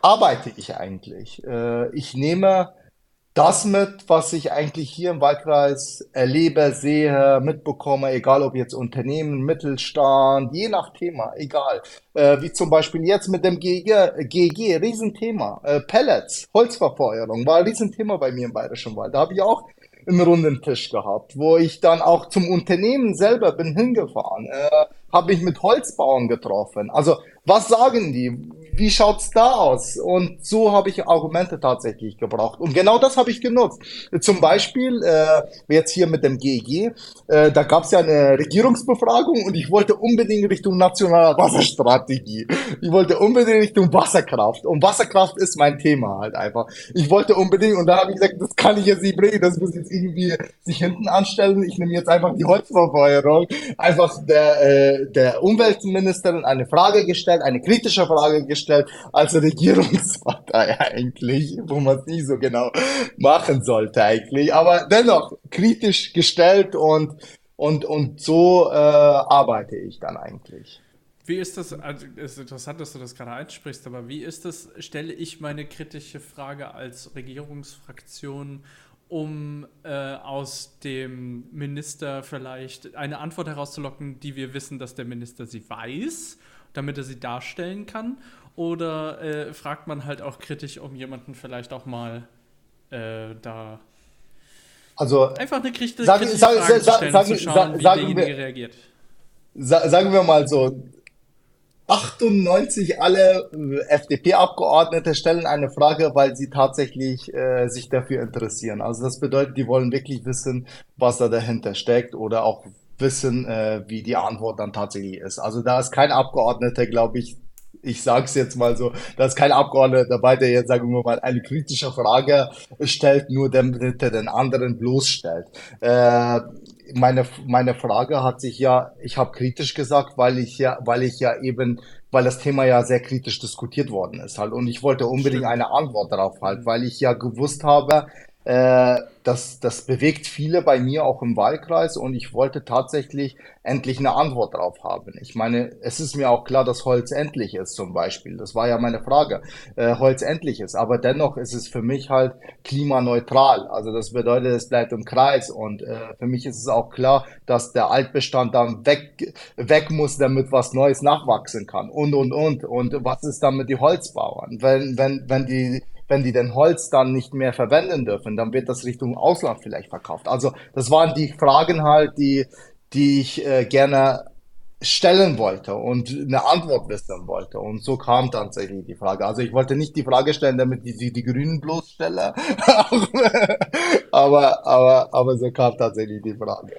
arbeite ich eigentlich. Äh, ich nehme das mit, was ich eigentlich hier im Wahlkreis erlebe, sehe, mitbekomme, egal ob jetzt Unternehmen, Mittelstand, je nach Thema, egal. Äh, wie zum Beispiel jetzt mit dem GG, GG Riesenthema. Äh, Pellets, Holzverfeuerung, war ein Riesenthema bei mir im Bayerischen Wald. Da habe ich auch einen runden Tisch gehabt, wo ich dann auch zum Unternehmen selber bin hingefahren, äh, habe ich mit Holzbauern getroffen. Also was sagen die? Wie schaut's da aus? Und so habe ich Argumente tatsächlich gebraucht. Und genau das habe ich genutzt. Zum Beispiel, äh, jetzt hier mit dem GEG, äh, da gab's ja eine Regierungsbefragung und ich wollte unbedingt Richtung nationaler Wasserstrategie. Ich wollte unbedingt Richtung Wasserkraft. Und Wasserkraft ist mein Thema halt einfach. Ich wollte unbedingt, und da habe ich gesagt, das kann ich jetzt nicht bringen, das muss jetzt irgendwie sich hinten anstellen. Ich nehme jetzt einfach die Holzverfeuerung. Einfach der, äh, der Umweltministerin eine Frage gestellt, eine kritische Frage gestellt als Regierungspartei (laughs) eigentlich, wo man es nicht so genau machen sollte eigentlich, aber dennoch kritisch gestellt und und und so äh, arbeite ich dann eigentlich. Wie ist das, also es ist interessant, dass du das gerade einsprichst, aber wie ist das, stelle ich meine kritische Frage als Regierungsfraktion um äh, aus dem Minister vielleicht eine Antwort herauszulocken, die wir wissen, dass der Minister sie weiß, damit er sie darstellen kann? Oder äh, fragt man halt auch kritisch, um jemanden vielleicht auch mal äh, da also einfach eine kritische sag, Frage sag, zu stellen sag, und zu schauen, wie derjenige wir, reagiert? Sagen wir mal so, 98 alle äh, FDP-Abgeordnete stellen eine Frage, weil sie tatsächlich äh, sich dafür interessieren. Also das bedeutet, die wollen wirklich wissen, was da dahinter steckt oder auch wissen, äh, wie die Antwort dann tatsächlich ist. Also da ist kein Abgeordneter, glaube ich, ich sage es jetzt mal so, da ist kein Abgeordneter dabei, der jetzt, sagen wir mal, eine kritische Frage stellt, nur damit er den anderen bloßstellt. Äh, meine, meine Frage hat sich ja, ich habe kritisch gesagt, weil ich ja, weil ich ja eben, weil das Thema ja sehr kritisch diskutiert worden ist halt. Und ich wollte unbedingt Stimmt. eine Antwort darauf halt, weil ich ja gewusst habe, äh, das, das bewegt viele bei mir auch im Wahlkreis und ich wollte tatsächlich endlich eine Antwort darauf haben. Ich meine, es ist mir auch klar, dass Holz endlich ist zum Beispiel. Das war ja meine Frage. Äh, Holz endlich ist, aber dennoch ist es für mich halt klimaneutral. Also das bedeutet, es bleibt im Kreis und äh, für mich ist es auch klar, dass der Altbestand dann weg, weg muss, damit was Neues nachwachsen kann und, und, und. Und was ist dann mit die Holzbauern? Wenn, wenn, wenn die wenn die den Holz dann nicht mehr verwenden dürfen, dann wird das Richtung Ausland vielleicht verkauft. Also das waren die Fragen halt, die, die ich äh, gerne stellen wollte und eine Antwort wissen wollte. Und so kam tatsächlich die Frage. Also ich wollte nicht die Frage stellen, damit ich die, die Grünen bloßstelle, (laughs) aber, aber, aber so kam tatsächlich die Frage.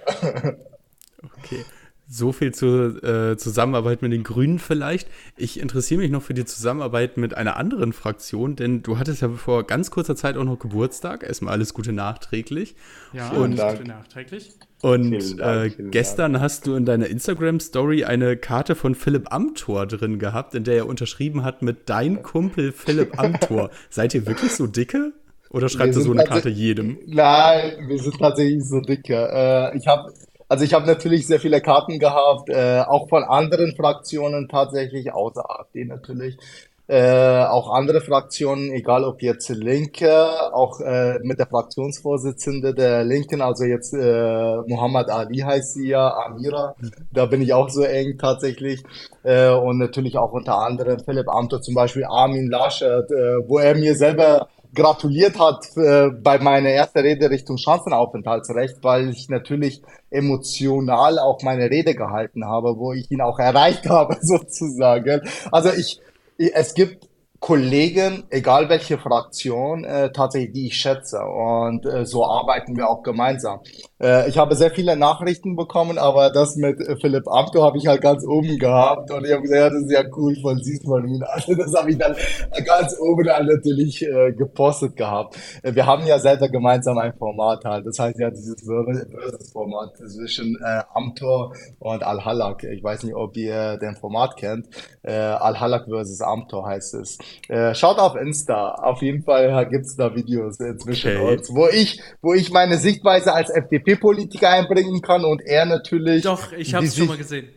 Okay. So viel zur äh, Zusammenarbeit mit den Grünen vielleicht. Ich interessiere mich noch für die Zusammenarbeit mit einer anderen Fraktion, denn du hattest ja vor ganz kurzer Zeit auch noch Geburtstag. Erstmal alles Gute nachträglich. Ja, und, alles Gute nachträglich. Und Dank, äh, gestern Dank. hast du in deiner Instagram-Story eine Karte von Philipp Amthor drin gehabt, in der er unterschrieben hat mit Dein Kumpel Philipp (laughs) Amthor. Seid ihr wirklich so dicke? Oder schreibt ihr so eine Karte jedem? Nein, wir sind tatsächlich so dicke. Äh, ich habe also ich habe natürlich sehr viele Karten gehabt, äh, auch von anderen Fraktionen tatsächlich, außer AfD natürlich. Äh, auch andere Fraktionen, egal ob jetzt Linke, auch äh, mit der Fraktionsvorsitzende der Linken, also jetzt äh, Muhammad Ali heißt sie ja, Amira, da bin ich auch so eng tatsächlich. Äh, und natürlich auch unter anderem Philipp Amthor, zum Beispiel Armin Laschet, äh, wo er mir selber gratuliert hat äh, bei meiner ersten Rede Richtung Chancenaufenthaltsrecht, weil ich natürlich emotional auch meine Rede gehalten habe, wo ich ihn auch erreicht (laughs) habe sozusagen. Also ich, es gibt Kollegen, egal welche Fraktion, äh, tatsächlich, die ich schätze. Und äh, so arbeiten wir auch gemeinsam. Äh, ich habe sehr viele Nachrichten bekommen, aber das mit äh, Philipp Amthor habe ich halt ganz oben gehabt. Und ich habe gesagt, ja, das ist ja cool von siehst man ihn. Also das habe ich dann ganz oben dann natürlich äh, gepostet gehabt. Äh, wir haben ja selber gemeinsam ein Format halt. Das heißt ja dieses Versus-Format zwischen äh, Amthor und Al-Halak. Ich weiß nicht, ob ihr den Format kennt. Äh, Al-Halak versus Amthor heißt es. Äh, schaut auf Insta. Auf jeden Fall gibt's da Videos zwischen okay. uns, wo ich, wo ich meine Sichtweise als FDP-Politiker einbringen kann und er natürlich. Doch, ich habe es schon mal gesehen.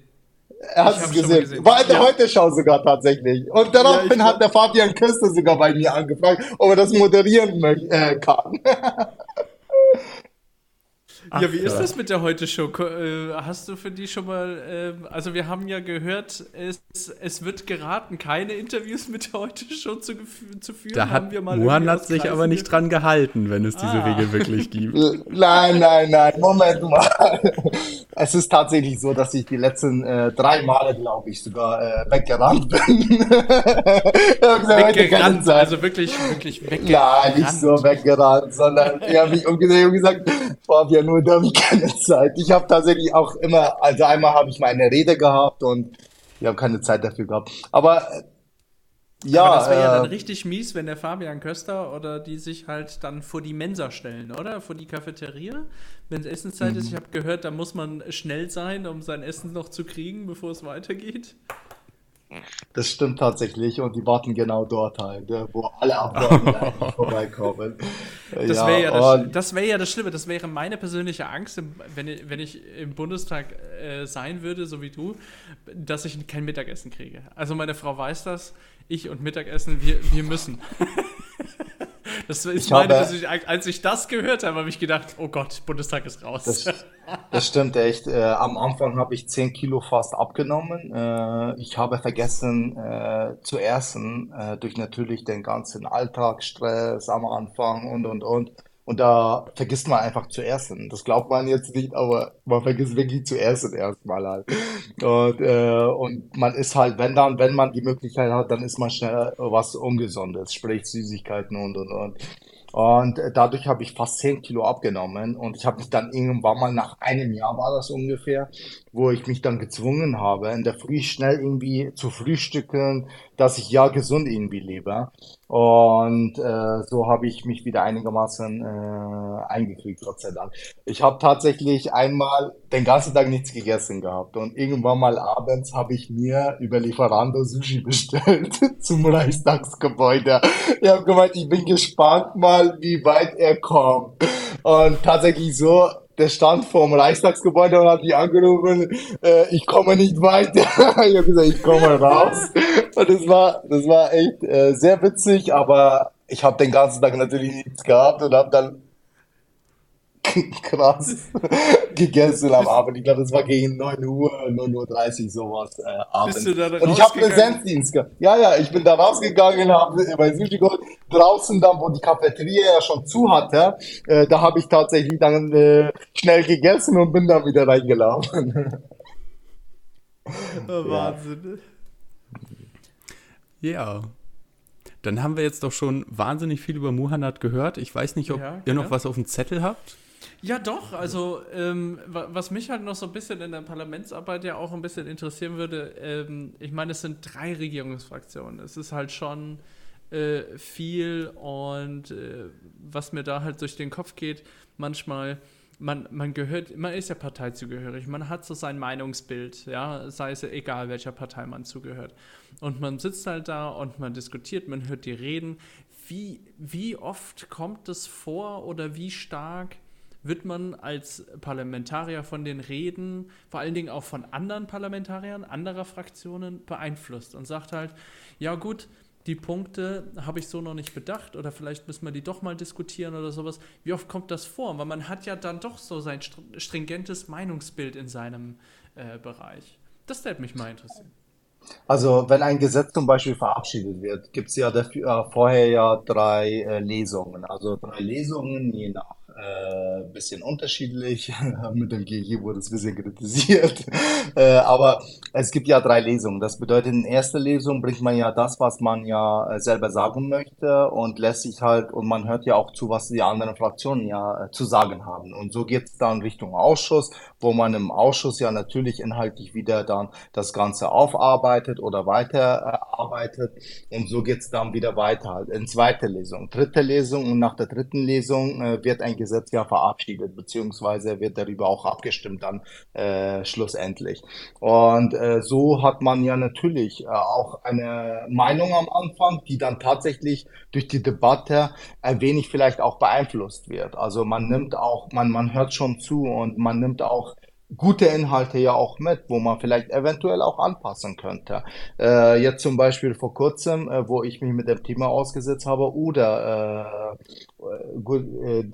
Er hat es gesehen. gesehen. War in der ja. Heute-Schau sogar tatsächlich. Und daraufhin ja, hat der Fabian Köster sogar bei mir angefragt, ob er das moderieren äh, kann. (laughs) Ach, ja, wie ist das mit der Heute-Show? Äh, hast du für die schon mal, ähm, also wir haben ja gehört, es, es wird geraten, keine Interviews mit der Heute-Show zu, zu führen. Da hat wir mal Muhan hat sich aber nicht dran gehalten, wenn es diese ah. Regel wirklich gibt. (laughs) Nein, nein, nein, Moment mal. Es ist tatsächlich so, dass ich die letzten äh, drei Male, glaube ich, sogar äh, weggerannt bin. (laughs) weggerannt, also wirklich, wirklich weggerannt. Nein, nicht so weggerannt, sondern ich habe mich umgedreht und gesagt, Fabian, nur da habe ich keine Zeit. Ich habe tatsächlich auch immer, also einmal habe ich meine Rede gehabt und ich habe keine Zeit dafür gehabt. Aber ja. Aber das wäre äh, ja dann richtig mies, wenn der Fabian Köster oder die sich halt dann vor die Mensa stellen, oder? Vor die Cafeteria. Wenn es Essenszeit ist, mhm. ich habe gehört, da muss man schnell sein, um sein Essen noch zu kriegen, bevor es weitergeht. Das stimmt tatsächlich und die warten genau dort halt, wo alle Abgeordneten (laughs) vorbeikommen. Das wäre ja, das, das, wär ja das Schlimme, das wäre meine persönliche Angst, wenn ich, wenn ich im Bundestag äh, sein würde, so wie du, dass ich kein Mittagessen kriege. Also meine Frau weiß das, ich und Mittagessen, wir, wir müssen. (laughs) Das ist ich meine, habe, ich, als ich das gehört habe, habe ich gedacht, oh Gott, Bundestag ist raus. Das, das stimmt echt. Äh, am Anfang habe ich 10 Kilo fast abgenommen. Äh, ich habe vergessen äh, zu essen, äh, durch natürlich den ganzen Alltagsstress am Anfang und, und, und. Und da vergisst man einfach zu essen. Das glaubt man jetzt nicht, aber man vergisst wirklich zu essen erstmal halt. Und, äh, und man ist halt, wenn dann, wenn man die Möglichkeit hat, dann ist man schnell was Ungesundes, sprich Süßigkeiten und und und. Und dadurch habe ich fast 10 Kilo abgenommen. Und ich habe mich dann irgendwann mal nach einem Jahr war das ungefähr, wo ich mich dann gezwungen habe, in der Früh schnell irgendwie zu frühstücken, dass ich ja gesund irgendwie lebe. Und äh, so habe ich mich wieder einigermaßen äh, eingekriegt, Gott sei Dank. Ich habe tatsächlich einmal den ganzen Tag nichts gegessen gehabt und irgendwann mal abends habe ich mir über Lieferando Sushi bestellt (laughs) zum Reichstagsgebäude. Ich habe gemeint, ich bin gespannt mal, wie weit er kommt. Und tatsächlich so, der stand vorm Reichstagsgebäude und hat mich angerufen, äh, ich komme nicht weiter. (laughs) ich habe gesagt, ich komme raus. Und das war, das war echt äh, sehr witzig, aber ich habe den ganzen Tag natürlich nichts gehabt und habe dann (laughs) krass gegessen am Abend. Ich glaube, das war gegen 9 Uhr, 9.30 Uhr sowas äh, abends. Bist du da Und ich habe Präsenzdienst gehabt. Ja, ja, ich bin da rausgegangen, habe bei Sushi geholt. Draußen dann, wo die Cafeteria ja schon zu hatte, äh, da habe ich tatsächlich dann äh, schnell gegessen und bin dann wieder reingelaufen. (laughs) oh, Wahnsinn. Ja. ja. Dann haben wir jetzt doch schon wahnsinnig viel über Muhannad gehört. Ich weiß nicht, ob ja, ihr noch was auf dem Zettel habt. Ja, doch. Also, ähm, was mich halt noch so ein bisschen in der Parlamentsarbeit ja auch ein bisschen interessieren würde, ähm, ich meine, es sind drei Regierungsfraktionen. Es ist halt schon äh, viel und äh, was mir da halt durch den Kopf geht, manchmal, man, man gehört, man ist ja parteizugehörig, man hat so sein Meinungsbild, ja, sei es egal, welcher Partei man zugehört. Und man sitzt halt da und man diskutiert, man hört die Reden. Wie, wie oft kommt es vor oder wie stark wird man als Parlamentarier von den Reden, vor allen Dingen auch von anderen Parlamentariern, anderer Fraktionen beeinflusst und sagt halt, ja gut, die Punkte habe ich so noch nicht bedacht oder vielleicht müssen wir die doch mal diskutieren oder sowas. Wie oft kommt das vor? Weil man hat ja dann doch so sein stringentes Meinungsbild in seinem äh, Bereich. Das stellt mich mal interessieren. Also wenn ein Gesetz zum Beispiel verabschiedet wird, gibt es ja dafür, äh, vorher ja drei äh, Lesungen. Also drei Lesungen je nach äh, bisschen unterschiedlich. (laughs) Mit dem GG wurde es ein bisschen kritisiert. (laughs) äh, aber es gibt ja drei Lesungen. Das bedeutet, in erster Lesung bringt man ja das, was man ja äh, selber sagen möchte und lässt sich halt, und man hört ja auch zu, was die anderen Fraktionen ja äh, zu sagen haben. Und so geht es dann Richtung Ausschuss, wo man im Ausschuss ja natürlich inhaltlich wieder dann das Ganze aufarbeitet oder weiterarbeitet. Und so geht es dann wieder weiter halt in zweite Lesung, dritte Lesung und nach der dritten Lesung äh, wird ein Gesetz ja verabschiedet, beziehungsweise wird darüber auch abgestimmt dann äh, schlussendlich. Und äh, so hat man ja natürlich äh, auch eine Meinung am Anfang, die dann tatsächlich durch die Debatte ein wenig vielleicht auch beeinflusst wird. Also man nimmt auch, man, man hört schon zu und man nimmt auch gute Inhalte ja auch mit, wo man vielleicht eventuell auch anpassen könnte. Äh, jetzt zum Beispiel vor kurzem, äh, wo ich mich mit dem Thema ausgesetzt habe, oder äh, gut, äh,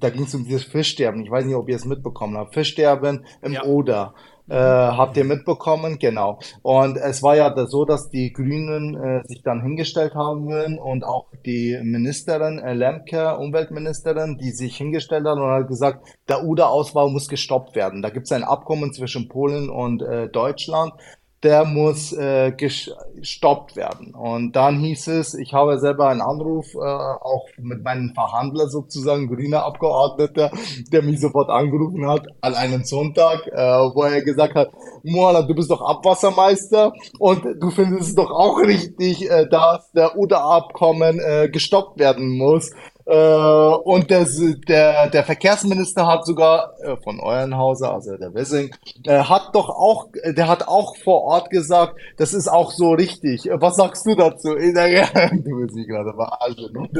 da ging es um dieses Fischsterben. Ich weiß nicht, ob ihr es mitbekommen habt. Fischsterben im ja. Oder. Äh, habt ihr mitbekommen? Genau. Und es war ja so, dass die Grünen äh, sich dann hingestellt haben und auch die Ministerin äh, Lemke, Umweltministerin, die sich hingestellt hat und hat gesagt, der UDA-Ausbau muss gestoppt werden. Da gibt es ein Abkommen zwischen Polen und äh, Deutschland der muss äh, gestoppt werden. Und dann hieß es, ich habe selber einen Anruf, äh, auch mit meinem Verhandler sozusagen, grüner Abgeordneter, der mich sofort angerufen hat an einem Sonntag, äh, wo er gesagt hat, Moana, du bist doch Abwassermeister und du findest es doch auch richtig, äh, dass der UDA-Abkommen äh, gestoppt werden muss. Äh, und der, der, der Verkehrsminister hat sogar äh, von euren Hause, also der Wessing, äh, hat doch auch, der hat auch vor Ort gesagt, das ist auch so richtig. Was sagst du dazu? (laughs) (laughs) Du willst mich gerade verarschen. Und,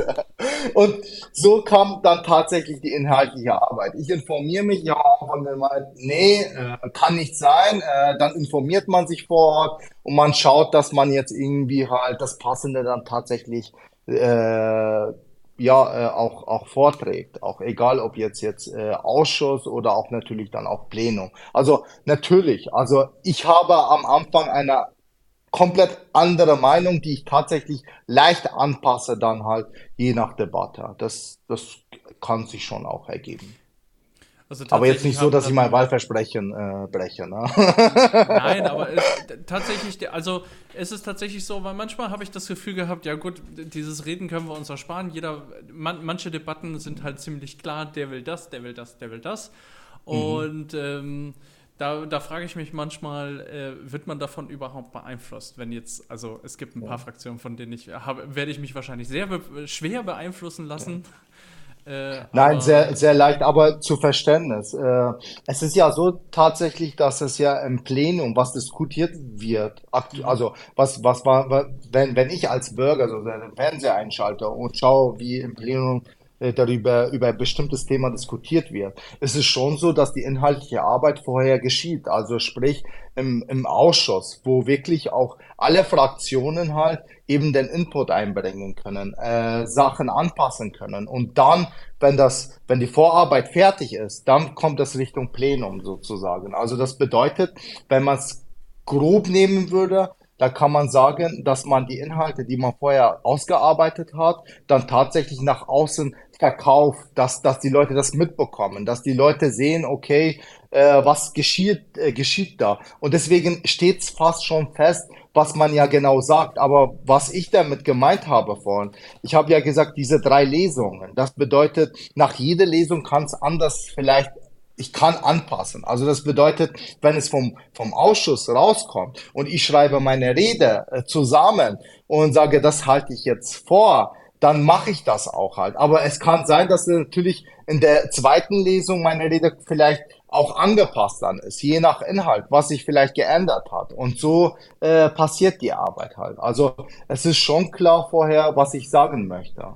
und so kam dann tatsächlich die inhaltliche Arbeit. Ich informiere mich ja von der Meinung, nee, kann nicht sein. Dann informiert man sich vor Ort und man schaut, dass man jetzt irgendwie halt das Passende dann tatsächlich äh, ja äh, auch, auch vorträgt, auch egal ob jetzt jetzt äh, Ausschuss oder auch natürlich dann auch Plenum. Also natürlich, also ich habe am Anfang eine komplett andere Meinung, die ich tatsächlich leicht anpasse dann halt je nach Debatte. Das, das kann sich schon auch ergeben. Also aber jetzt nicht so, dass ich mein Wahlversprechen äh, breche. Ne? (laughs) Nein, aber es, tatsächlich, also es ist tatsächlich so, weil manchmal habe ich das Gefühl gehabt, ja gut, dieses Reden können wir uns ersparen. Jeder, man, manche Debatten sind halt ziemlich klar, der will das, der will das, der will das. Mhm. Und mhm. ähm, da, da frage ich mich manchmal, äh, wird man davon überhaupt beeinflusst? Wenn jetzt, also es gibt ein paar Fraktionen, von denen ich habe, werde ich mich wahrscheinlich sehr be schwer beeinflussen lassen. Ja. Äh, Nein, sehr, sehr leicht, aber zu Verständnis. Äh, es ist ja so tatsächlich, dass es ja im Plenum, was diskutiert wird, mhm. also was, was war, wenn, wenn ich als Bürger so den Fernseher einschalte und schaue, wie im Plenum äh, darüber über ein bestimmtes Thema diskutiert wird. Es ist schon so, dass die inhaltliche Arbeit vorher geschieht. Also sprich im, im Ausschuss, wo wirklich auch alle Fraktionen halt eben den Input einbringen können, äh, Sachen anpassen können. Und dann, wenn das, wenn die Vorarbeit fertig ist, dann kommt das Richtung Plenum sozusagen. Also das bedeutet, wenn man es grob nehmen würde, da kann man sagen, dass man die Inhalte, die man vorher ausgearbeitet hat, dann tatsächlich nach außen verkauft, dass, dass die Leute das mitbekommen, dass die Leute sehen, okay, äh, was geschieht, äh, geschieht da. Und deswegen steht es fast schon fest, was man ja genau sagt. Aber was ich damit gemeint habe vorhin, ich habe ja gesagt, diese drei Lesungen, das bedeutet, nach jeder Lesung kann es anders vielleicht ich kann anpassen. Also das bedeutet, wenn es vom, vom Ausschuss rauskommt und ich schreibe meine Rede äh, zusammen und sage, das halte ich jetzt vor, dann mache ich das auch halt. Aber es kann sein, dass natürlich in der zweiten Lesung meine Rede vielleicht auch angepasst dann ist, je nach Inhalt, was sich vielleicht geändert hat. Und so äh, passiert die Arbeit halt. Also es ist schon klar vorher, was ich sagen möchte.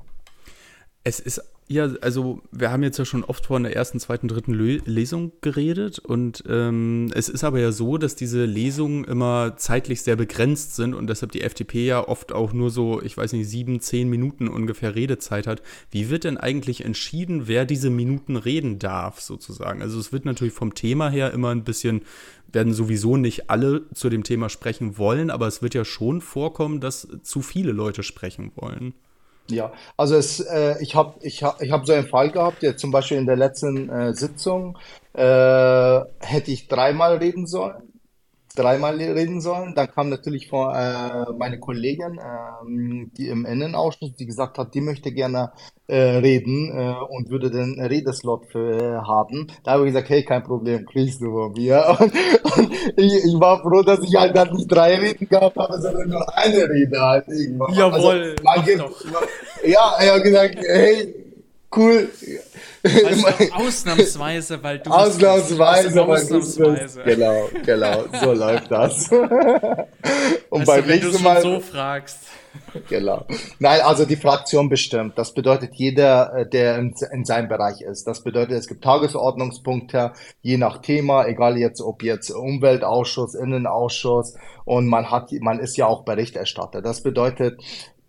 Es ist ja, also wir haben jetzt ja schon oft von der ersten, zweiten, dritten Lesung geredet und ähm, es ist aber ja so, dass diese Lesungen immer zeitlich sehr begrenzt sind und deshalb die FDP ja oft auch nur so, ich weiß nicht, sieben, zehn Minuten ungefähr Redezeit hat. Wie wird denn eigentlich entschieden, wer diese Minuten reden darf, sozusagen? Also es wird natürlich vom Thema her immer ein bisschen, werden sowieso nicht alle zu dem Thema sprechen wollen, aber es wird ja schon vorkommen, dass zu viele Leute sprechen wollen. Ja, also es, äh, ich habe ich hab, ich hab so einen Fall gehabt, jetzt zum Beispiel in der letzten äh, Sitzung äh, hätte ich dreimal reden sollen dreimal reden sollen. Dann kam natürlich vor, äh, meine Kollegin, äh, die im Innenausschuss, die gesagt hat, die möchte gerne äh, reden äh, und würde den Redeslot für, äh, haben. Da habe ich gesagt, hey, kein Problem, kriegst du von mir. (laughs) Und, und ich, ich, war froh, dass ich halt dann nicht drei Reden gehabt habe, sondern nur eine Rede halt irgendwann. Jawohl, also, gibt, ja, er hat gesagt, hey, cool. Also (laughs) ausnahmsweise, weil du. Ausnahmsweise, weil ausnahmsweise. du. Genau, genau, so (laughs) läuft das. Und weißt beim du, wenn nächsten Mal. so fragst. Genau. Nein, also die Fraktion bestimmt. Das bedeutet jeder, äh, der in, in seinem Bereich ist. Das bedeutet, es gibt Tagesordnungspunkte, je nach Thema, egal jetzt, ob jetzt Umweltausschuss, Innenausschuss und man hat, man ist ja auch Berichterstatter. Das bedeutet,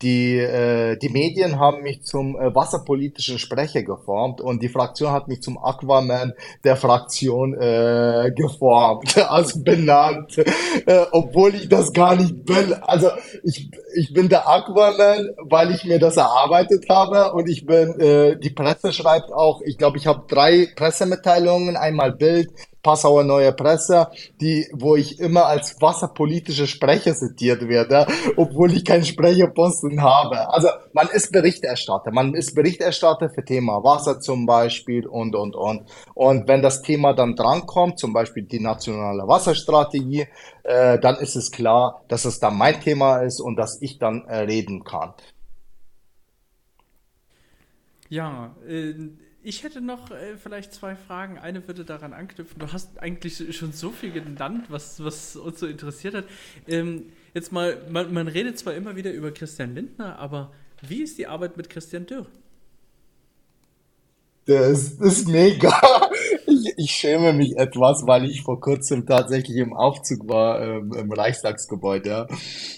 die, äh, die Medien haben mich zum äh, wasserpolitischen Sprecher geformt und die Fraktion hat mich zum Aquaman der Fraktion äh, geformt, (laughs) also benannt, äh, obwohl ich das gar nicht bin. Also ich, ich bin der Aquaman, weil ich mir das erarbeitet habe und ich bin, äh, die Presse schreibt auch, ich glaube, ich habe drei Pressemitteilungen, einmal Bild, Passauer Neue Presse, die, wo ich immer als wasserpolitische Sprecher zitiert werde, obwohl ich keinen Sprecherposten habe. Also man ist Berichterstatter, man ist Berichterstatter für Thema Wasser zum Beispiel und, und, und. Und wenn das Thema dann drankommt, zum Beispiel die nationale Wasserstrategie, äh, dann ist es klar, dass es dann mein Thema ist und dass ich dann äh, reden kann. Ja, äh, ich hätte noch äh, vielleicht zwei Fragen. Eine würde daran anknüpfen. Du hast eigentlich schon so viel genannt, was, was uns so interessiert hat. Ähm, jetzt mal, man, man, redet zwar immer wieder über Christian Lindner, aber wie ist die Arbeit mit Christian Dürr? Das ist mega. ich, ich schäme mich etwas, weil ich vor kurzem tatsächlich im Aufzug war, ähm, im Reichstagsgebäude,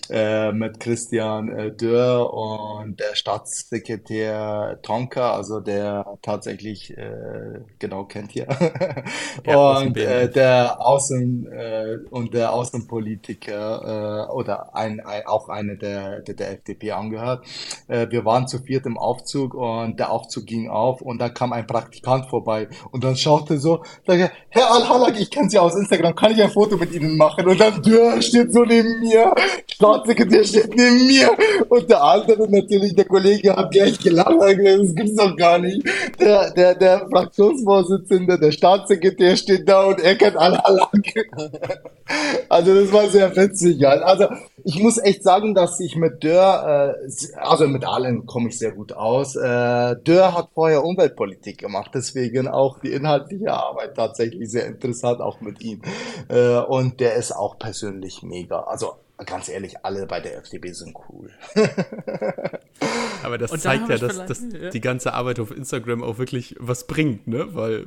äh, mit Christian äh, Dörr und der Staatssekretär Tonka, also der tatsächlich, äh, genau kennt ihr, (laughs) ja, und äh, der Außen, äh, und der Außenpolitiker, äh, oder ein, ein, auch eine der, der, der FDP angehört. Wir waren zu viert im Aufzug und der Aufzug ging auf und da kam ein Praktikant vorbei und dann schaute so, sagte, Herr Al-Halak, ich kenne Sie aus Instagram, kann ich ein Foto mit Ihnen machen? Und dann Dürr steht so neben mir, Staatssekretär steht neben mir und der andere natürlich, der Kollege hat gleich gelacht, das gibt's doch gar nicht. Der, der, der Fraktionsvorsitzende, der Staatssekretär steht da und er kennt Al-Halak. (laughs) Also das war sehr witzig. Also ich muss echt sagen, dass ich mit Dörr, äh, also mit allen komme ich sehr gut aus. Äh, Dörr hat vorher Umweltpolitik gemacht, deswegen auch die inhaltliche Arbeit tatsächlich sehr interessant, auch mit ihm. Äh, und der ist auch persönlich mega. Also ganz ehrlich, alle bei der FDP sind cool. (laughs) Aber das zeigt ja, dass, dass die ganze Arbeit auf Instagram auch wirklich was bringt, ne? Weil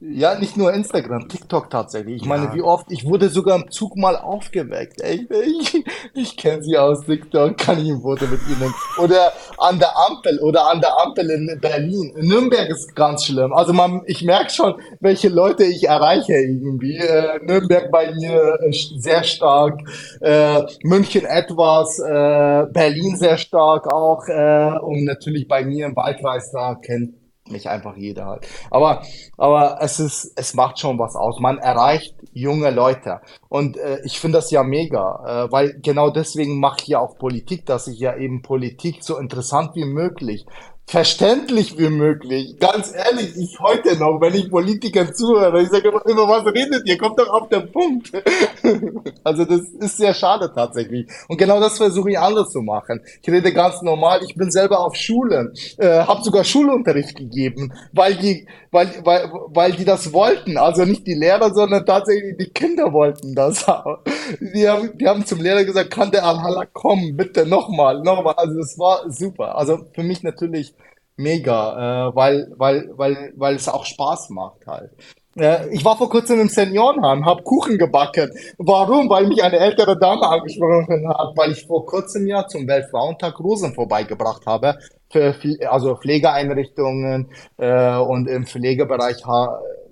ja, nicht nur Instagram, TikTok tatsächlich. Ich ja. meine, wie oft, ich wurde sogar im Zug mal aufgeweckt. Ey, ich, ich kenne sie aus TikTok, kann ich ein Foto mit ihnen. Oder an der Ampel, oder an der Ampel in Berlin. In Nürnberg ist ganz schlimm. Also man, ich merke schon, welche Leute ich erreiche irgendwie. Äh, Nürnberg bei mir äh, sehr stark, äh, München etwas, äh, Berlin sehr stark auch äh, und natürlich bei mir im Wahlkreis da kennt mich einfach jeder halt. Aber, aber es ist, es macht schon was aus. Man erreicht junge Leute. Und äh, ich finde das ja mega, äh, weil genau deswegen mache ich ja auch Politik, dass ich ja eben Politik so interessant wie möglich verständlich wie möglich. Ganz ehrlich, ich heute noch, wenn ich Politikern zuhöre, ich sage immer, was redet ihr? Kommt doch auf den Punkt. (laughs) also das ist sehr schade tatsächlich. Und genau das versuche ich anders zu machen. Ich rede ganz normal. Ich bin selber auf Schulen, äh, habe sogar Schulunterricht gegeben, weil die, weil, weil, weil die das wollten. Also nicht die Lehrer, sondern tatsächlich die Kinder wollten das. (laughs) die haben, die haben zum Lehrer gesagt, kann der Al-Hala kommen, bitte nochmal, nochmal. Also das war super. Also für mich natürlich mega, äh, weil, weil, weil, weil es auch Spaß macht halt. Äh, ich war vor kurzem im Seniorenheim, habe Kuchen gebacken. Warum? Weil mich eine ältere Dame angesprochen hat, weil ich vor kurzem ja zum Weltfrauentag Rosen vorbeigebracht habe für also Pflegeeinrichtungen äh, und im Pflegebereich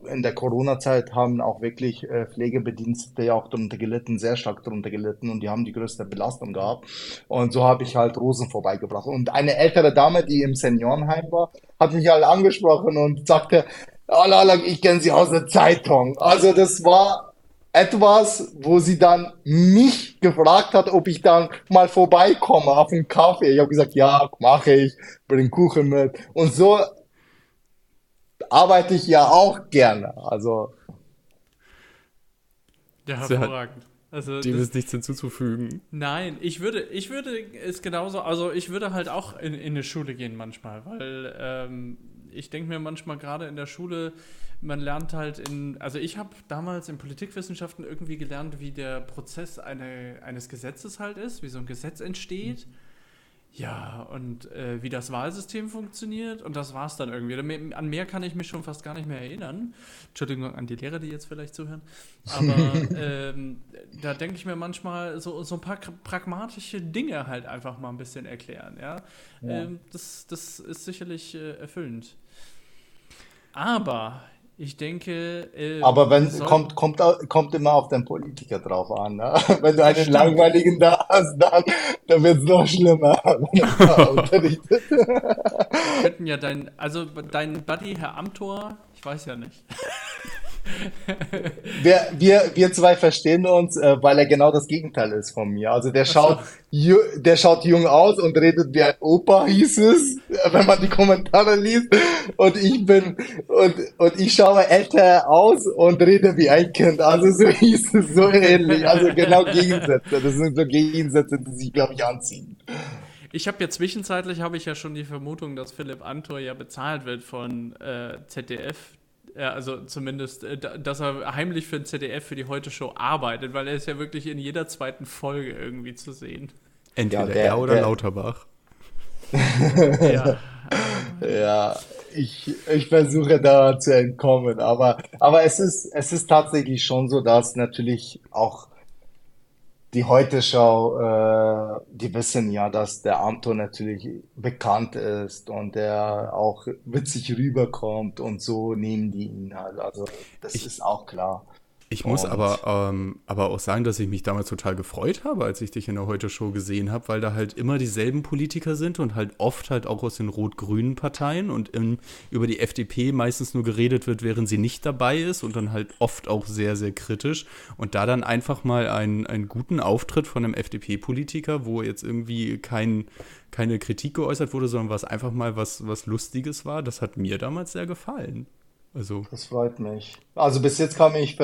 in der Corona-Zeit haben auch wirklich äh, Pflegebedienstete ja auch darunter gelitten, sehr stark darunter gelitten und die haben die größte Belastung gehabt. Und so habe ich halt Rosen vorbeigebracht. Und eine ältere Dame, die im Seniorenheim war, hat mich halt angesprochen und sagte, oh, ich kenne sie aus der Zeitung. Also das war etwas, wo sie dann mich gefragt hat, ob ich dann mal vorbeikomme auf einen Kaffee. Ich habe gesagt, ja, mache ich, bring Kuchen mit. Und so arbeite ich ja auch gerne. Also. Ja, hervorragend. Also Dem ist nichts hinzuzufügen. Nein, ich würde, ich würde es genauso, also ich würde halt auch in, in eine Schule gehen manchmal, weil ähm, ich denke mir manchmal gerade in der Schule, man lernt halt in, also ich habe damals in Politikwissenschaften irgendwie gelernt, wie der Prozess eine, eines Gesetzes halt ist, wie so ein Gesetz entsteht. Mhm ja, und äh, wie das Wahlsystem funktioniert und das war es dann irgendwie. An mehr kann ich mich schon fast gar nicht mehr erinnern. Entschuldigung an die Lehrer, die jetzt vielleicht zuhören. Aber (laughs) ähm, da denke ich mir manchmal so, so ein paar pragmatische Dinge halt einfach mal ein bisschen erklären. Ja, ja. Ähm, das, das ist sicherlich äh, erfüllend. Aber ich denke. Äh, Aber wenn kommt, kommt, kommt immer auf den Politiker drauf an. Ne? (laughs) Wenn du einen Stimmt. langweiligen da hast, dann, dann wird es noch schlimmer. (laughs) (laughs) könnten ja dein, also dein Buddy, Herr Amtor, ich weiß ja nicht. Wir, wir, wir zwei verstehen uns, äh, weil er genau das Gegenteil ist von mir. Also der schaut, der schaut jung aus und redet wie ein Opa, hieß es, wenn man die Kommentare liest. Und ich bin, und, und ich schaue älter aus und rede wie ein Kind. Also so hieß es, so ähnlich. Also genau Gegensätze. Das sind so Gegensätze, die sich, glaube ich, anziehen. Ich habe ja zwischenzeitlich habe ich ja schon die Vermutung, dass Philipp Antor ja bezahlt wird von äh, ZDF, ja, also zumindest, äh, dass er heimlich für den ZDF für die Heute-Show arbeitet, weil er ist ja wirklich in jeder zweiten Folge irgendwie zu sehen. Entweder ja, der, er oder der, Lauterbach. (laughs) ja. ja, ich, ich versuche da zu entkommen, aber, aber es ist, es ist tatsächlich schon so, dass natürlich auch die Heute-Schau, äh, die wissen ja, dass der Anton natürlich bekannt ist und der auch witzig rüberkommt und so nehmen die ihn halt. Also das ich, ist auch klar. Ich muss aber, ähm, aber auch sagen, dass ich mich damals total gefreut habe, als ich dich in der Heute-Show gesehen habe, weil da halt immer dieselben Politiker sind und halt oft halt auch aus den rot-grünen Parteien und im, über die FDP meistens nur geredet wird, während sie nicht dabei ist und dann halt oft auch sehr, sehr kritisch. Und da dann einfach mal einen, einen guten Auftritt von einem FDP-Politiker, wo jetzt irgendwie kein, keine Kritik geäußert wurde, sondern was einfach mal was, was Lustiges war, das hat mir damals sehr gefallen. Also. Das freut mich. Also bis jetzt kam ich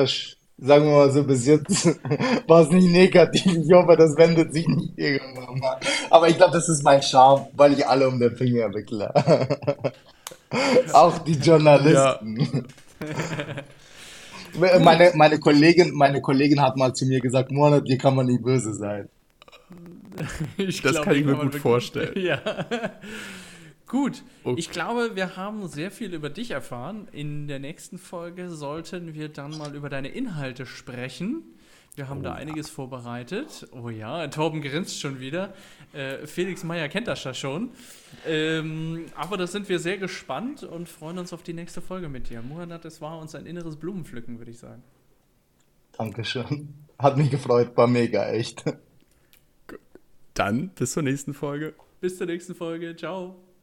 sagen wir mal so, bis jetzt (laughs) war es nicht negativ. Ich hoffe, das wendet sich nicht irgendwann mal. Aber ich glaube, das ist mein Charme, weil ich alle um den Finger wickle. (laughs) Auch die Journalisten. Ja. (laughs) meine, meine, Kollegin, meine Kollegin hat mal zu mir gesagt, Monat, hier kann man nicht böse sein. Ich das glaub, kann ich mir gut vorstellen. Ja. Gut, okay. ich glaube, wir haben sehr viel über dich erfahren. In der nächsten Folge sollten wir dann mal über deine Inhalte sprechen. Wir haben oh, da einiges ja. vorbereitet. Oh ja, Torben grinst schon wieder. Äh, Felix Meyer kennt das ja schon. Ähm, aber da sind wir sehr gespannt und freuen uns auf die nächste Folge mit dir. Muhammad, es war uns ein inneres Blumenpflücken, würde ich sagen. Dankeschön. Hat mich gefreut, war mega, echt. Dann bis zur nächsten Folge. Bis zur nächsten Folge. Ciao.